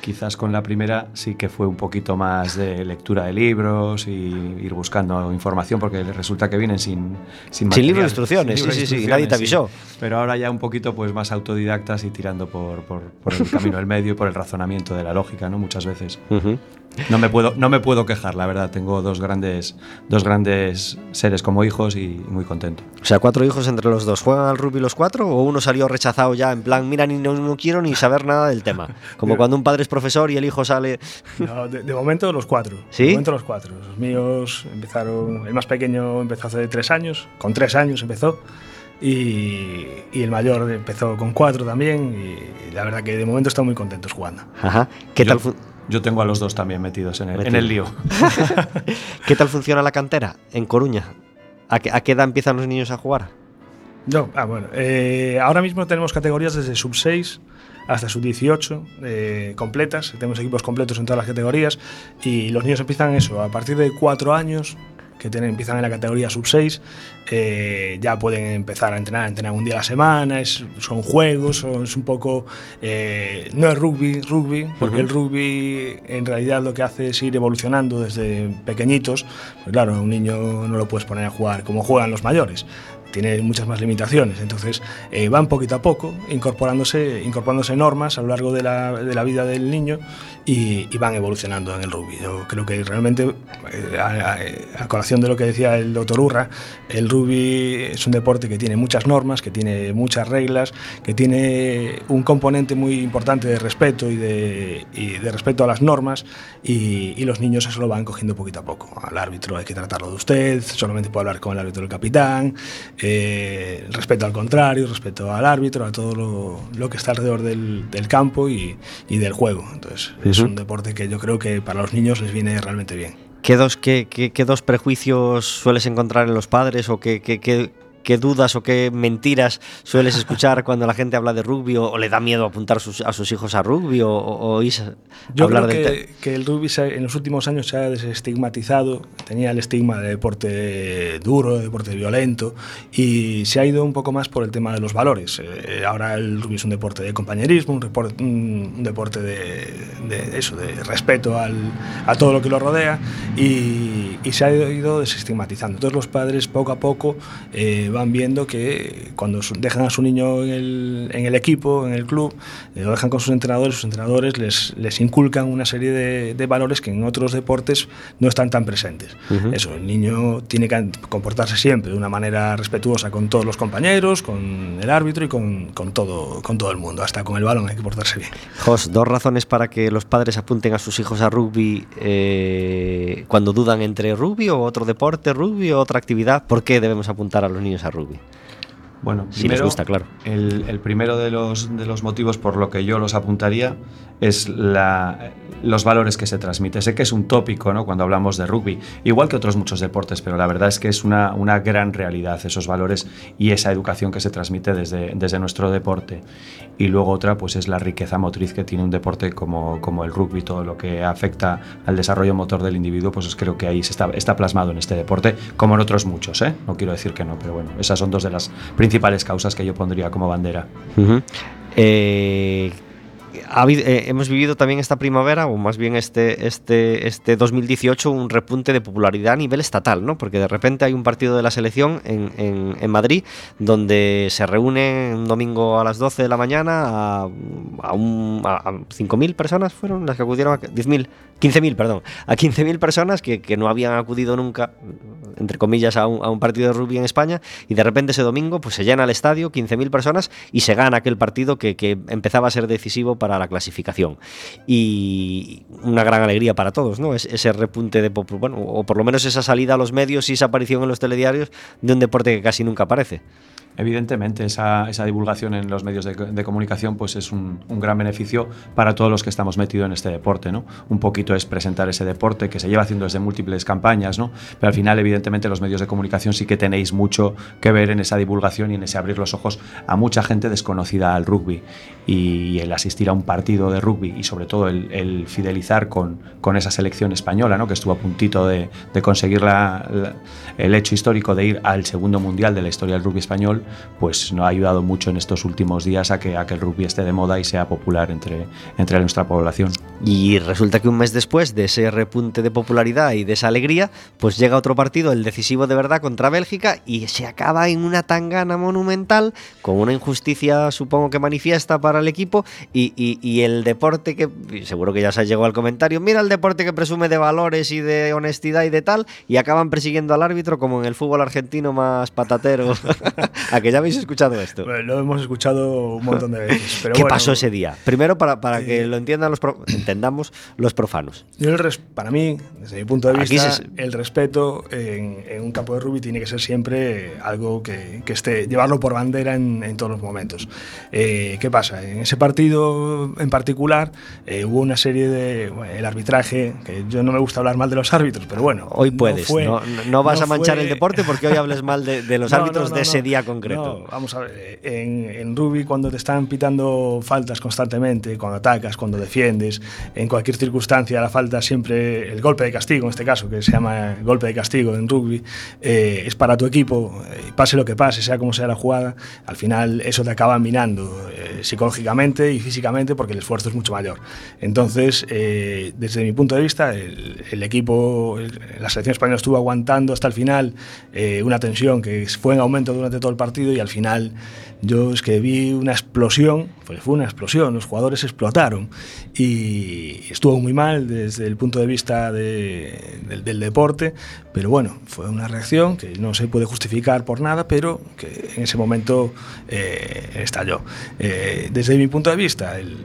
Quizás con la primera sí que fue un poquito más de lectura de libros y ir buscando información porque resulta que vienen sin sin, Sin libro de material, instrucciones, sin libro sí, de sí, sí, nadie te avisó. Pero ahora ya un poquito pues más autodidactas y tirando por, por- por el camino del medio y por el razonamiento de la lógica, ¿no? Muchas veces. No me puedo, no me puedo quejar, la verdad. Tengo dos grandes, dos grandes seres como hijos y muy contento. O sea, cuatro hijos entre los dos. ¿Juegan al rugby los cuatro o uno salió rechazado ya en plan, mira, ni, no, no quiero ni saber nada del tema? *laughs* Como cuando un padre es profesor y el hijo sale... No, de, de momento los cuatro. ¿Sí? De momento los cuatro. Los míos empezaron, el más pequeño empezó hace tres años, con tres años empezó. Y, y el mayor empezó con cuatro también. Y la verdad que de momento están muy contentos jugando. Ajá. ¿Qué Yo- tal, Yo tengo a los dos también metidos en el, en Metido. el lío. *laughs* ¿Qué tal funciona la cantera en Coruña? ¿A qué, a qué edad empiezan los niños a jugar? No, ah, bueno. eh, ahora mismo tenemos categorías desde sub 6 hasta sub 18 eh, completas. Tenemos equipos completos en todas las categorías. Y los niños empiezan eso, a partir de 4 años, que tienen, empiezan en la categoría sub 6, eh, ya pueden empezar a entrenar, entrenar un día a la semana. Es, son juegos, son- es un poco. eh, no es rugby, rugby, porque el rugby en realidad lo que hace es ir evolucionando desde pequeñitos. Pues claro, un niño no lo puedes poner a jugar como juegan los mayores tiene muchas más limitaciones. Entonces eh, van poquito a poco incorporándose, incorporándose normas a lo largo de la, de la vida del niño y, van evolucionando en el rugby. Yo creo que realmente, eh, a, a- a colación de lo que decía el doctor Urra, el rugby es un deporte que tiene muchas normas, que tiene muchas reglas, que tiene un componente muy importante de respeto y de, y de respeto a las normas y, los niños eso lo van cogiendo poquito a poco. Al árbitro hay que tratarlo de usted, solamente puede hablar con el árbitro del capitán, eh, respeto al contrario, respeto al árbitro, a todo lo, que está alrededor del, del campo y, y del juego. Entonces, es un deporte que yo creo que para los niños les viene realmente bien. ¿Qué dos, qué, qué- qué dos prejuicios sueles encontrar en los padres o qué, qué- dudas o qué mentiras sueles escuchar *laughs* cuando la gente habla de rugby o, o le da miedo apuntar sus- a sus hijos a rugby o, o oís Yo hablar creo del que, que el rugby se- en los últimos años se ha desestigmatizado, tenía el estigma de deporte duro, de deporte violento, y se ha ido un poco más por el tema de los valores. Eh, ahora el rugby es un deporte de compañerismo, un, repor- un- un deporte de, de eso, de respeto al- a todo lo que lo rodea, y, y se ha ido, ido desestigmatizando. Entonces los padres poco a poco eh, van viendo que cuando dejan a su niño en el, en el equipo, en el club, eh, lo dejan con sus entrenadores, sus entrenadores les, les inculcan una serie de, de valores que en otros deportes no están tan presentes. Ujú. Eso, el niño tiene que comportarse siempre de una manera respetuosa con todos los compañeros, con el árbitro y con, con todo, con todo el mundo. Hasta con el balón hay que portarse bien. Jos, dos razones para que los padres apunten a sus hijos a rugby eh, cuando dudan entre rugby o otro deporte, rugby o otra actividad. ¿Por qué debemos apuntar a los niños a rugby? Bueno, Si les gusta, claro. El, el primero de los, de los motivos por lo que yo los apuntaría es la- los valores que se transmite. Sé que es un tópico ¿no? cuando hablamos de rugby, igual que otros muchos deportes, pero la verdad es que es una, una gran realidad esos valores y esa educación que se transmite desde, desde nuestro deporte. Y luego otra pues es la riqueza motriz que tiene un deporte como, como el rugby, todo lo que afecta al desarrollo motor del individuo, pues creo que ahí se está, está plasmado en este deporte, como en otros muchos. ¿eh? No quiero decir que no, pero bueno, esas son dos de las principales causas que yo pondría como bandera. Eh, hemos vivido también esta primavera, o más bien este, este, este 2018, un repunte de popularidad a nivel estatal, ¿no? Porque de repente hay un partido de la selección en, en- Madrid donde se reúnen un domingo a las 12 de la mañana a, a- a 5.000 personas, fueron las que acudieron a 10.000, 15.000, perdón, a 15.000 personas que, que no habían acudido nunca, entre comillas, a un, a un partido de rugby en España y de repente ese domingo pues se llena el estadio, 15.000 personas y se gana aquel partido que, que empezaba a ser decisivo para la clasificación. Y una gran alegría para todos, ¿no? Es- ese repunte de, bueno, o por lo menos esa salida a los medios y esa aparición en los telediarios de un deporte que casi nunca aparece. Evidentemente, esa, divulgación en los medios de, comunicación pues es un, gran beneficio para todos los que estamos metidos en este deporte. ¿no? Un poquito es presentar ese deporte que se lleva haciendo desde múltiples campañas, ¿no? pero al final, evidentemente, los medios de comunicación sí que tenéis mucho que ver en esa divulgación y en ese abrir los ojos a mucha gente desconocida al rugby. Y el asistir a un partido de rugby y, sobre todo, el, el fidelizar con, esa selección española, ¿no? que estuvo a puntito de, conseguir la- el hecho histórico de ir al segundo mundial de la historia del rugby español, pues nos ha ayudado mucho en estos últimos días a que, a que el rugby esté de moda y sea popular entre, entre nuestra población. Y resulta que un mes después de ese repunte de popularidad y de esa alegría, pues llega otro partido, el decisivo de verdad contra Bélgica, y se acaba en una tangana monumental, con una injusticia supongo que manifiesta para el equipo, y, y- y el deporte que, seguro que ya se llegó al comentario, mira el deporte que presume de valores y de honestidad y de tal, y acaban persiguiendo al árbitro como en el fútbol argentino más patatero. *laughs* ¿A que ya habéis escuchado esto? Bueno, lo hemos escuchado un montón de veces. *laughs* Pero ¿Qué bueno, pasó ese día? Primero para, para que Eh, lo entiendan los pro- entendamos los profanos. Yo el res- para mí, desde mi punto de Aquí vista, se- el respeto en, en un campo de rugby tiene que ser siempre algo que, que esté, llevarlo por bandera en, en todos los momentos. Eh, ¿Qué pasa? En ese partido en particular eh, hubo una serie de... bueno, el arbitraje, que yo no me gusta hablar mal de los árbitros, pero bueno. Hoy no puedes, fue- no, no- no vas no a manchar fue- el deporte porque hoy hables mal de, de los *laughs* No, árbitros no, no, de ese no. día concreto. No, vamos a ver, eh, en, en rugby cuando te están pitando faltas constantemente, cuando atacas, cuando defiendes, en cualquier circunstancia la falta siempre, el golpe de castigo en este caso, que se llama golpe de castigo en rugby, eh, es para tu equipo, eh, pase lo que pase, sea como sea la jugada, al final eso te acaba minando eh, psicológicamente y físicamente porque el esfuerzo es mucho mayor. Entonces, eh, desde mi punto de vista, el, el equipo, el- la selección española estuvo aguantando hasta el final eh, una tensión que fue en aumento durante todo el partido y al final yo es que vi una explosión, pues fue una explosión, los jugadores explotaron y estuvo muy mal desde el punto de vista de- del, del deporte, pero bueno, fue una reacción que no se puede justificar por nada, pero que en ese momento eh, estalló. Eh, desde mi punto de vista, el,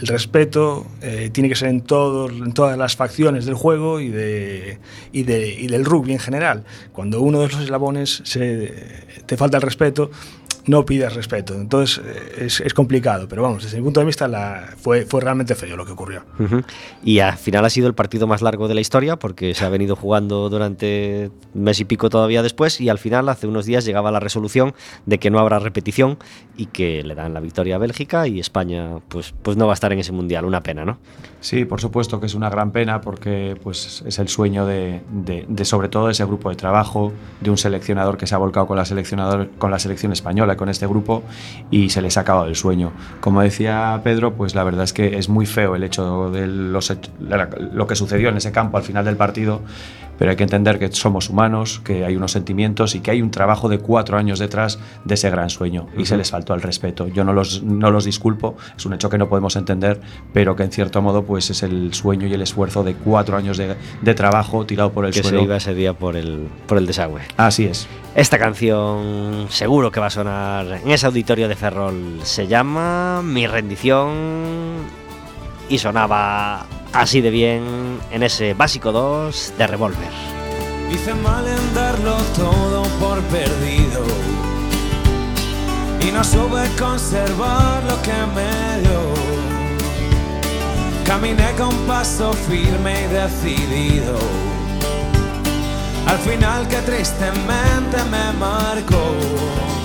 el respeto eh, tiene que ser en, todos, en todas las facciones del juego y, de, y, de- y del rugby en general. Cuando uno de los eslabones se, te falta el respeto, no pidas respeto. Entonces eh, es, es complicado, pero vamos, desde mi punto de vista la, fue, fue realmente feo lo que ocurrió. Y al final ha sido el partido más largo de la historia porque se ha venido jugando durante mes y pico todavía después y al final hace unos días llegaba la resolución de que no habrá repetición y que le dan la victoria a Bélgica y España pues, pues no va a estar en ese mundial. Una pena, ¿no? Sí, por supuesto que es una gran pena porque pues, es el sueño de, de- de, sobre todo ese grupo de trabajo, de un seleccionador que se ha volcado con la, seleccionador, con la selección española, con este grupo, y se les ha acabado el sueño. Como decía Pedro, pues la verdad es que es muy feo el hecho de los, lo que sucedió en ese campo al final del partido, pero hay que entender que somos humanos, que hay unos sentimientos y que hay un trabajo de cuatro años detrás de ese gran sueño y se les faltó el respeto. Yo no los, no los disculpo, es un hecho que no podemos entender, pero que en cierto modo pues es el sueño y el esfuerzo de cuatro años de, de trabajo tirado por el que suelo. se iba ese día por el, por el desagüe. Así es. Esta canción seguro que va a sonar en ese auditorio de Ferrol. Se llama Mi rendición y sonaba así de bien en ese básico 2 de Revolver. Hice mal en darlo todo por perdido y no supe conservar lo que me dio. Caminé con paso firme y decidido. Al final que tristemente me marcó.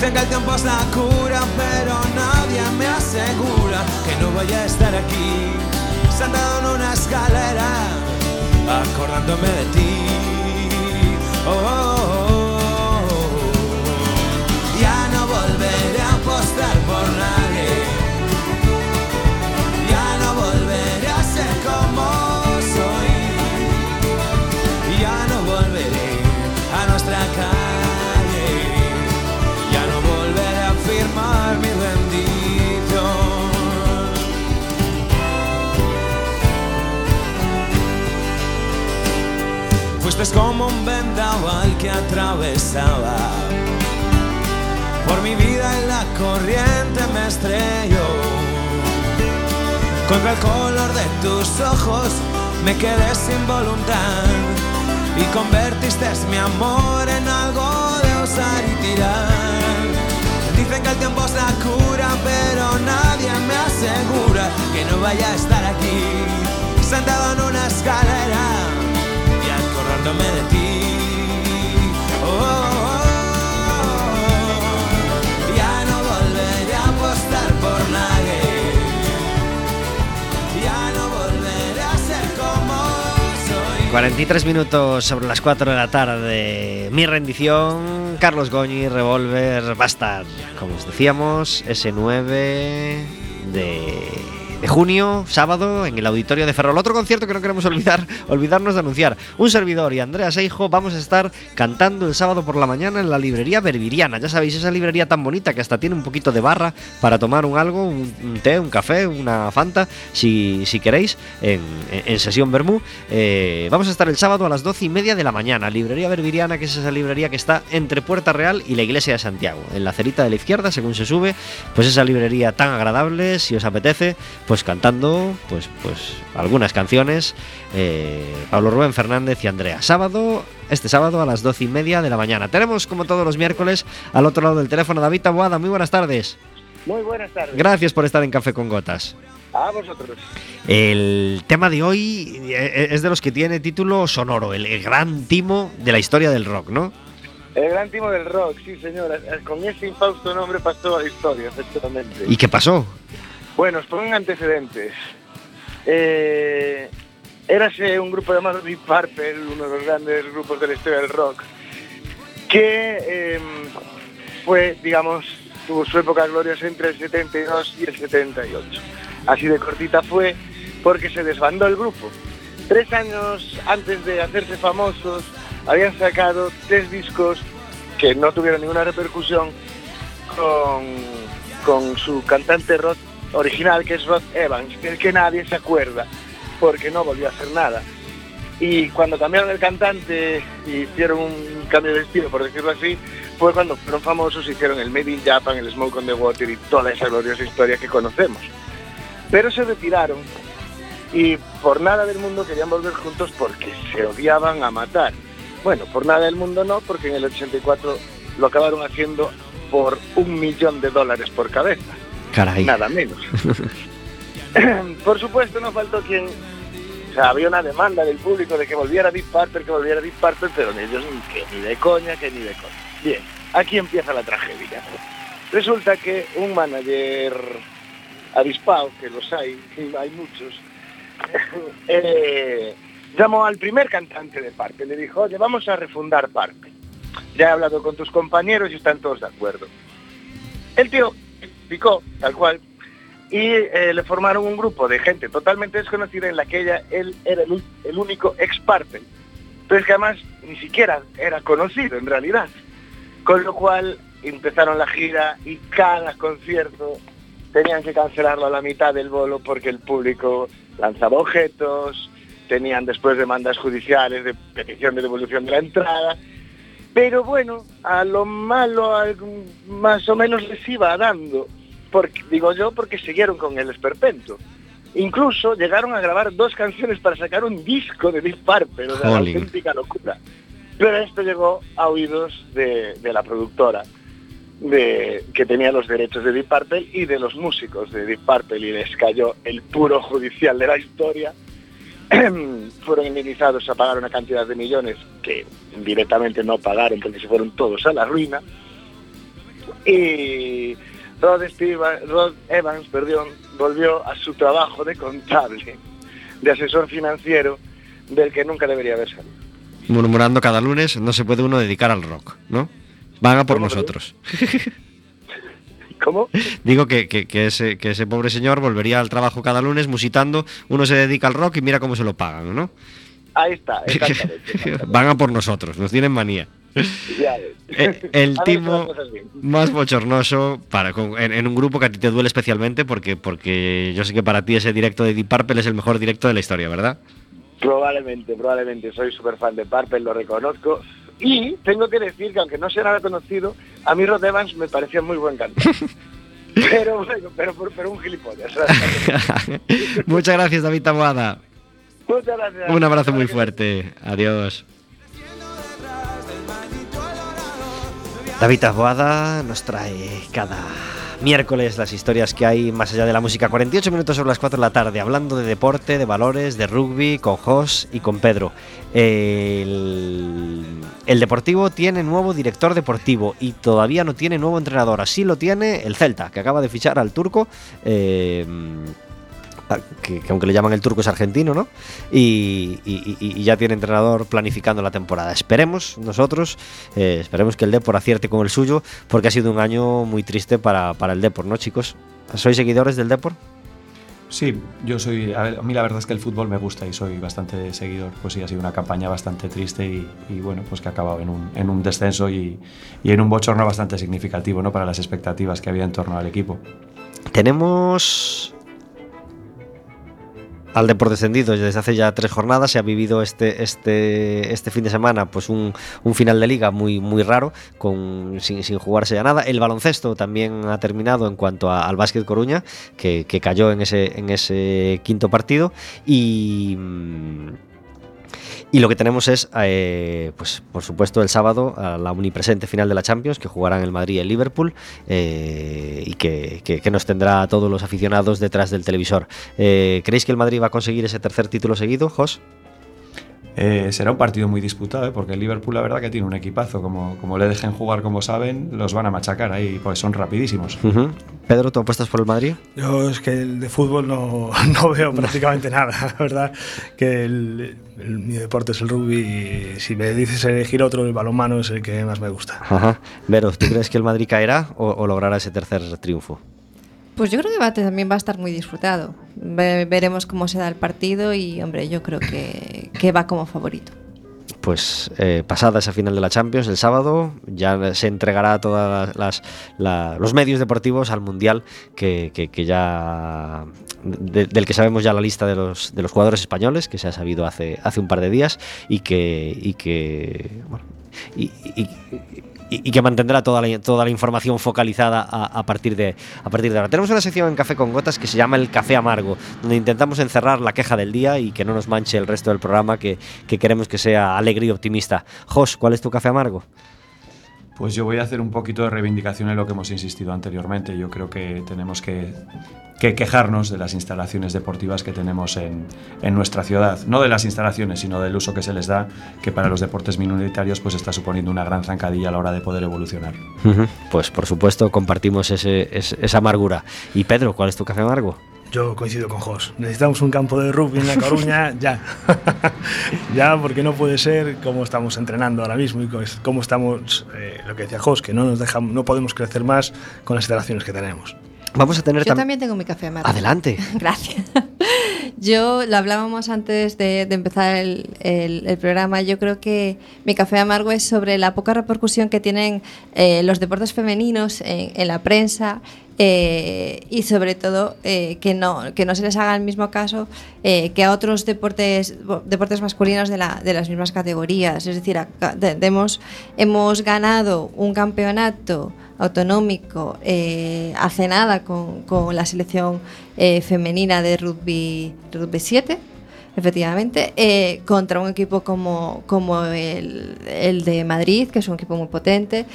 Dicen el tiempo es la cura, pero nadie me asegura que no vaya a estar aquí, sentado en una escalera, acordándome de ti. Oh, oh, oh, Fuiste como un vendaval que atravesaba por mi vida en la corriente me estrelló. Contra el color de tus ojos me quedé sin voluntad y convertiste mi amor en algo de usar y tirar. Dicen que el tiempo es la cura, pero nadie me asegura que no vaya a estar aquí, sentado en una escalera acordándome de ti. Oh, oh, oh. Ya no volveré a apostar por nadie. Ya no volveré a ser como soy. 43 minutos sobre las 4 de la tarde. Mi rendición, Carlos Goñi, Revolver, estar, como os decíamos, ese 9 de, de junio, sábado, en el auditorio de Ferrol. Otro concierto que no queremos olvidar, *laughs* olvidarnos de anunciar. Un servidor y Andrea Seijo vamos a estar cantando el sábado por la mañana en la librería Berbiriana. Ya sabéis, esa librería tan bonita que hasta tiene un poquito de barra para tomar un algo, un, té, un café, una fanta, si, si queréis, en, sesión Bermú. Eh, vamos a estar el sábado a las 12 y media de la mañana. Librería Berbiriana, que es esa librería que está entre Puerta Real y la iglesia de Santiago. En la cerita de la izquierda, según se sube, pues esa librería tan agradable, si os apetece, pues cantando pues, pues algunas canciones. eh, Pablo Rubén Fernández y Andrea. Sábado, este sábado a las 12 y media de la mañana. Tenemos, como todos los miércoles, al otro lado del teléfono David Taboada. Muy buenas tardes. Muy buenas tardes. Gracias por estar en Café con Gotas. A vosotros. El tema de hoy eh, es de los que tiene título sonoro, el, el gran timo de la historia del rock, ¿no? El gran timo del rock, sí señora. Eh, Con ese infausto nombre pasó a la historia, efectivamente. ¿Y qué pasó? Bueno, os pongo en antecedentes. Eh, érase un grupo llamado Deep Purple, uno de los grandes grupos de la historia del rock, que eh, fue, digamos, tuvo su época gloriosa entre el 72 y el 78. Así de cortita fue porque se desbandó el grupo. Tres años antes de hacerse famosos, habían sacado tres discos que no tuvieron ninguna repercusión con, con su cantante rock original, que es Rod Evans, del que nadie se acuerda, porque no volvió a hacer nada. Y cuando cambiaron el cantante y hicieron un cambio de estilo, por decirlo así, fue cuando fueron famosos, hicieron el Made in Japan, el Smoke on the Water y toda esa gloriosa historia que conocemos. Pero se retiraron y por nada del mundo querían volver juntos porque se odiaban a matar. Bueno, por nada del mundo no, porque en el 84 lo acabaron haciendo por un millón de dólares por cabeza, Caray. nada menos. *laughs* por supuesto no faltó quien... O sea, había una demanda del público de que volviera Deep Purple, que volviera Deep Purple, pero ellos que ni de coña, que ni de coña. Bien, aquí empieza la tragedia. Resulta que un manager avispado, que los hay, hay muchos, *laughs* eh, llamó al primer cantante de Parque, le dijo, oye, vamos a refundar Parque. Ya he hablado con tus compañeros y están todos de acuerdo. El tío picó, tal cual, y eh, le formaron un grupo de gente totalmente desconocida en la que ella, él era el, único ex Parque. Entonces que además ni siquiera era conocido en realidad. Con lo cual empezaron la gira y cada concierto tenían que cancelarlo a la mitad del bolo porque el público lanzaba objetos, tenían después demandas judiciales de petición de devolución de la entrada. Pero bueno, a lo malo más o menos les iba dando, porque, digo yo, porque siguieron con el esperpento. Incluso llegaron a grabar dos canciones para sacar un disco de Deep Purple, o sea, una auténtica locura. Pero esto llegó a oídos de, de la productora de, que tenía los derechos de Deep Purple y de los músicos de Deep Purple y les cayó el puro judicial de la historia. *clears throat* fueron indemnizados a pagar una cantidad de millones que directamente no pagaron porque se fueron todos a la ruina. Y Rod, Steva- Rod Evans perdón, volvió a su trabajo de contable, de asesor financiero, del que nunca debería haber salido. Murmurando cada lunes, no se puede uno dedicar al rock, ¿no? Van a por ¿Cómo, nosotros. *laughs* ¿Cómo? Digo que, que- que ese, que ese pobre señor volvería al trabajo cada lunes musitando, uno se dedica al rock y mira cómo se lo pagan, ¿no? Ahí está, exactamente. *laughs* exactamente. Van a por nosotros, nos tienen manía. Ya. Eh, El *laughs* timo más bochornoso para, con- en, en un grupo que a ti te duele especialmente porque, porque yo sé que para ti ese directo de Deep Purple es el mejor directo de la historia, ¿verdad? Probablemente, probablemente. Soy súper fan de Purple, lo reconozco. Y tengo que decir que aunque no sea nada conocido, a mí Rod Evans me parecía muy buen cantante. *laughs* pero bueno, pero un gilipollas. *laughs* Muchas gracias, David Taboada. Muchas gracias. Un abrazo muy fuerte. Adiós. David Taboada nos trae cada miércoles las historias que hay más allá de la música. 48 minutos sobre las 4 de la tarde, hablando de deporte, de valores, de rugby, con Jos y con Pedro. El, el Deportivo tiene nuevo director deportivo y todavía no tiene nuevo entrenador. Así lo tiene el Celta, que acaba de fichar al turco. eh, que, que aunque le llaman el turco es argentino, ¿no? Y, y- y- y ya tiene entrenador planificando la temporada. Esperemos nosotros, eh, esperemos que el Depor acierte con el suyo, porque ha sido un año muy triste para, para el Depor, ¿no, chicos? ¿Sois seguidores del Depor? Sí, yo soy. A, ver, a mí la verdad es que el fútbol me gusta y soy bastante seguidor. Pues sí, ha sido una campaña bastante triste y, y bueno, pues que ha acabado en un, en un descenso y, y en un bochorno bastante significativo ¿no? para las expectativas que había en torno al equipo. Tenemos al Depor descendido desde hace ya tres jornadas. Se ha vivido este, este, este fin de semana pues un, un final de liga muy, muy raro, con, sin, sin jugarse ya nada. El baloncesto también ha terminado en cuanto a- al Básquet Coruña, que, que cayó en ese, en ese quinto partido. Y. mm, y lo que tenemos es, eh, pues por supuesto, el sábado a la omnipresente final de la Champions, que jugarán el Madrid y el Liverpool, eh, y que, nos tendrá a todos los aficionados detrás del televisor. Eh, ¿Creéis que el Madrid va a conseguir ese tercer título seguido, Jos? Eh, será un partido muy disputado, ¿eh? porque el Liverpool, la verdad, que tiene un equipazo. Como, como le dejen jugar como saben, los van a machacar ahí, pues son rapidísimos. Pedro, ¿tú apuestas por el Madrid? Yo es que el de fútbol no, *laughs* no veo prácticamente nada, la verdad. Que el, el- mi deporte es el rugby y si me dices elegir otro, el balonmano es el que más me gusta. Ajá. Vero, ¿tú crees que el Madrid caerá o, o logrará ese tercer triunfo? Pues yo creo que va, también va a estar muy disfrutado. Ve- veremos cómo se da el partido y, hombre, yo creo que, que va como favorito. Pues eh, pasada esa final de la Champions, el sábado ya se entregará a todos los medios deportivos al Mundial que, que- ya de- del que sabemos ya la lista de los, de los jugadores españoles, que se ha sabido hace, hace un par de días y que, y que y- que mantendrá toda la, toda la información focalizada a, a partir de, a partir de ahora. Tenemos una sección en Café con Gotas que se llama El Café Amargo, donde intentamos encerrar la queja del día y que no nos manche el resto del programa, que, que queremos que sea alegre y optimista. Jos, ¿cuál es tu café amargo? Pues yo voy a hacer un poquito de reivindicación en lo que hemos insistido anteriormente. Yo creo que tenemos que, que quejarnos de las instalaciones deportivas que tenemos en, en nuestra ciudad. No de las instalaciones, sino del uso que se les da, que para los deportes minoritarios pues está suponiendo una gran zancadilla a la hora de poder evolucionar. Pues por supuesto compartimos ese- esa amargura. Y Pedro, ¿cuál es tu café amargo? Yo coincido con Jos. Necesitamos un campo de rugby en La Coruña *laughs* ya. *laughs* ya, porque no puede ser como estamos entrenando ahora mismo y cómo estamos, eh, lo que decía Jos, que no, nos dejamos, no podemos crecer más con las instalaciones que tenemos. Vamos a tener Yo tam- también tengo mi café amargo. Adelante. *laughs* Gracias. Yo lo hablábamos antes de, de empezar el, el- el programa. Yo creo que mi café amargo es sobre la poca repercusión que tienen eh, los deportes femeninos en, en la prensa eh, y sobre todo eh, que, no, que no se les haga el mismo caso eh, que a otros deportes, deportes masculinos de, la- de las mismas categorías. Es decir, acá- de- de- hemos, hemos ganado un campeonato autonómico eh, hace nada con, con la selección eh, femenina de rugby, rugby 7, efectivamente, eh, contra un equipo como, como el, el de Madrid, que es un equipo muy potente,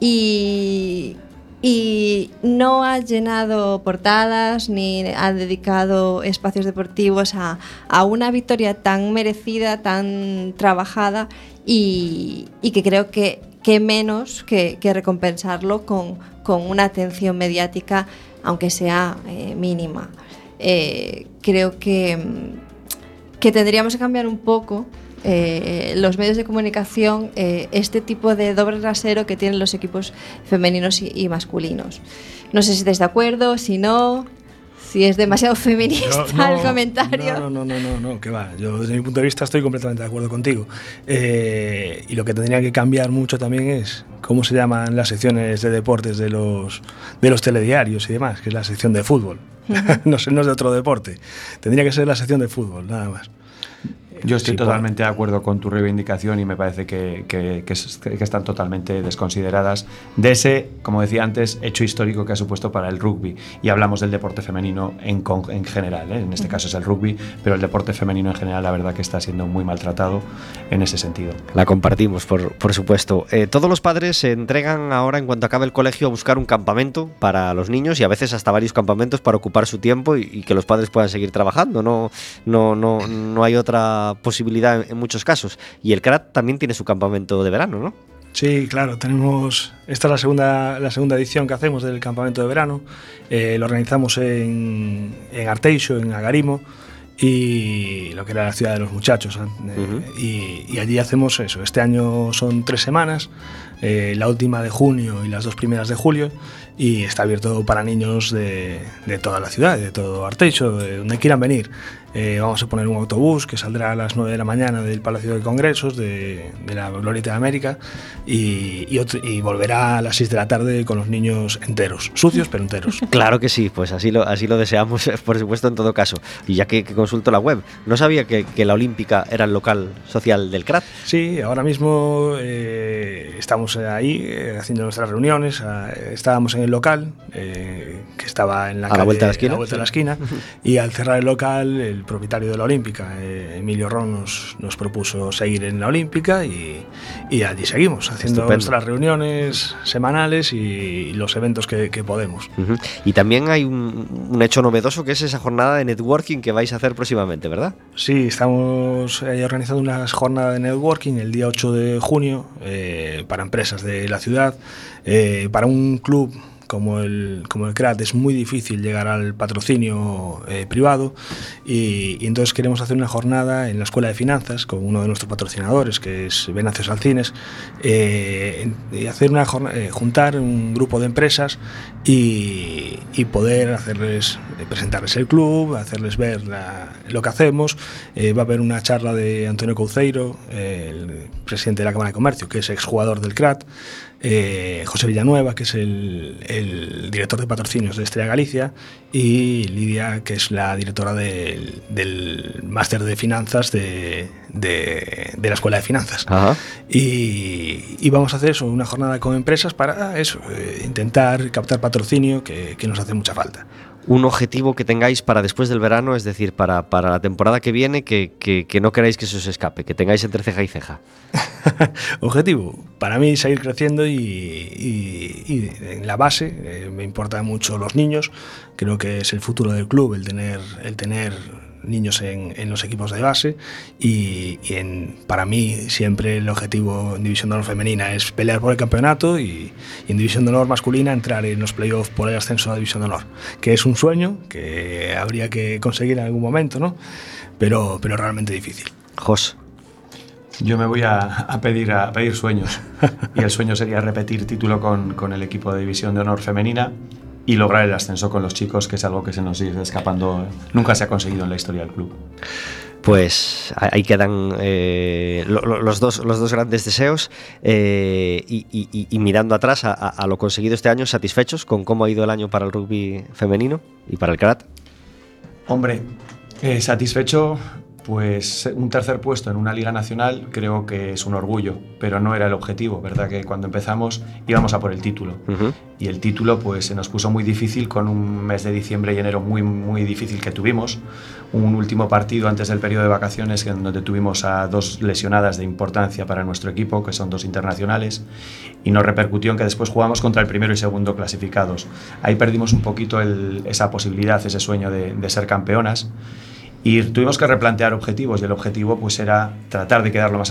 y, y no ha llenado portadas ni ha dedicado espacios deportivos a, una victoria tan merecida, tan trabajada y, que creo que, menos que, recompensarlo con, una atención mediática, aunque sea eh, mínima. Eh, creo que tendríamos que cambiar un poco eh, los medios de comunicación eh, este tipo de doble rasero que tienen los equipos femeninos y, y masculinos. No sé si estáis de acuerdo, si no, si es demasiado feminista No, el comentario. No, no, no, no, no, que va. Yo desde mi punto de vista estoy completamente de acuerdo contigo. Eh, y lo que tendría que cambiar mucho también es cómo se llaman las secciones de deportes de los, de los telediarios y demás, que es la sección de fútbol. *laughs* no, sé, no es de otro deporte. Tendría que ser la sección de fútbol, nada más. Yo estoy Sí, totalmente de acuerdo con tu reivindicación y me parece que, que- que que están totalmente desconsideradas de ese, como decía antes, hecho histórico que ha supuesto para el rugby. Y hablamos del deporte femenino en, con- en general, ¿eh? en este caso es el rugby, pero el deporte femenino en general la verdad que está siendo muy maltratado en ese sentido. La compartimos, por, por supuesto. Eh, todos los padres se entregan ahora, en cuanto acabe el colegio, a buscar un campamento para los niños y a veces hasta varios campamentos para ocupar su tiempo y, y que los padres puedan seguir trabajando. No, no, no, no hay otra posibilidad en, en muchos casos. Y el CRAT también tiene su campamento de verano, ¿no? Sí, claro, tenemos. Esta es la segunda, la segunda edición que hacemos del campamento de verano. Eh, lo organizamos en, en Arteixo, en Agarimo, y lo que era la ciudad de los muchachos. eh, y, y allí hacemos eso. Este año son tres semanas, eh, la última de junio y las dos primeras de julio, y está abierto para niños de, de toda la ciudad, de todo Arteixo, de donde quieran venir. Eh, vamos a poner un autobús que saldrá a las 9 de la mañana del Palacio de Congresos, de, de la Glorieta de América, y, y otro- y volverá a las 6 de la tarde con los niños enteros, sucios pero enteros. *laughs* Claro que sí, pues así lo, así lo deseamos, *laughs* por supuesto, en todo caso. Y ya que, que consulto la web, no sabía que, que la Olímpica era el local social del CRAT. Sí, ahora mismo eh, estamos ahí eh, haciendo nuestras reuniones. ah, estábamos en el local, eh, que estaba en la, A la calle- vuelta de la esquina, la vuelta de la sí. esquina, *laughs* y al cerrar el local, el propietario de la Olímpica, eh, Emilio Ron, nos, nos propuso seguir en la Olímpica y, y allí seguimos, haciendo Estupendo. nuestras reuniones semanales y los eventos que, que podemos. Y también hay un, un hecho novedoso que es esa jornada de networking que vais a hacer próximamente, ¿verdad? Sí, estamos eh, organizando una jornada de networking el día 8 de junio eh, para empresas de la ciudad. Para un club como el, como el CRAT es muy difícil llegar al patrocinio eh, privado y, y entonces queremos hacer una jornada en la Escuela de Finanzas con uno de nuestros patrocinadores que es Venancio Salcines eh, y hacer una eh, juntar un grupo de empresas y, y poder hacerles eh, presentarles el club, hacerles ver la- lo que hacemos. Eh, va a haber una charla de Antonio Couceiro, eh, el presidente de la Cámara de Comercio, que es exjugador del CRAT, eh, José Villanueva, que es el, el director de patrocinios de Estrella Galicia, y Lidia, que es la directora del, del máster de finanzas de, de- de la Escuela de Finanzas. Y, y vamos a hacer eso, una jornada con empresas para eso, eh, intentar captar patrocinio que, que nos hace mucha falta. Un objetivo que tengáis para después del verano, es decir, para, para la temporada que viene, que, que- no queráis que se escape, que tengáis entre ceja y ceja. *laughs* Objetivo, para mí seguir creciendo y, y- y en la base eh, me importan mucho los niños, creo que es el futuro del club el tener, el tener niños en, en los equipos de base y, y en, para mí siempre el objetivo en División de Honor femenina es pelear por el campeonato y, y en División de Honor masculina entrar en los playoffs por el ascenso a División de Honor, que es un sueño que habría que conseguir en algún momento, ¿no? pero, pero realmente difícil. Jos. Yo me voy a, a pedir, a pedir sueños. *laughs* Y el sueño sería repetir título con, con el equipo de División de Honor Femenina y lograr el ascenso con los chicos, que es algo que se nos sigue escapando. Nunca se ha conseguido en la historia del club. Pues ahí quedan eh, lo- lo- los, dos, los dos grandes deseos eh, y, y- y- y mirando atrás a, lo conseguido este año, satisfechos con cómo ha ido el año para el rugby femenino y para el CRAT. Hombre, eh, satisfecho, pues un tercer puesto en una liga nacional creo que es un orgullo, pero no era el objetivo, ¿verdad? Que cuando empezamos íbamos a por el título. Y el título pues se nos puso muy difícil con un mes de diciembre y enero muy muy difícil que tuvimos. Un último partido antes del periodo de vacaciones en donde tuvimos a dos lesionadas de importancia para nuestro equipo, que son dos internacionales, y nos repercutió en que después jugamos contra el primero y segundo clasificados. Ahí perdimos un poquito el- esa posibilidad, ese sueño de, de ser campeonas. Y tuvimos que replantear objetivos y el objetivo pues era tratar de quedar lo más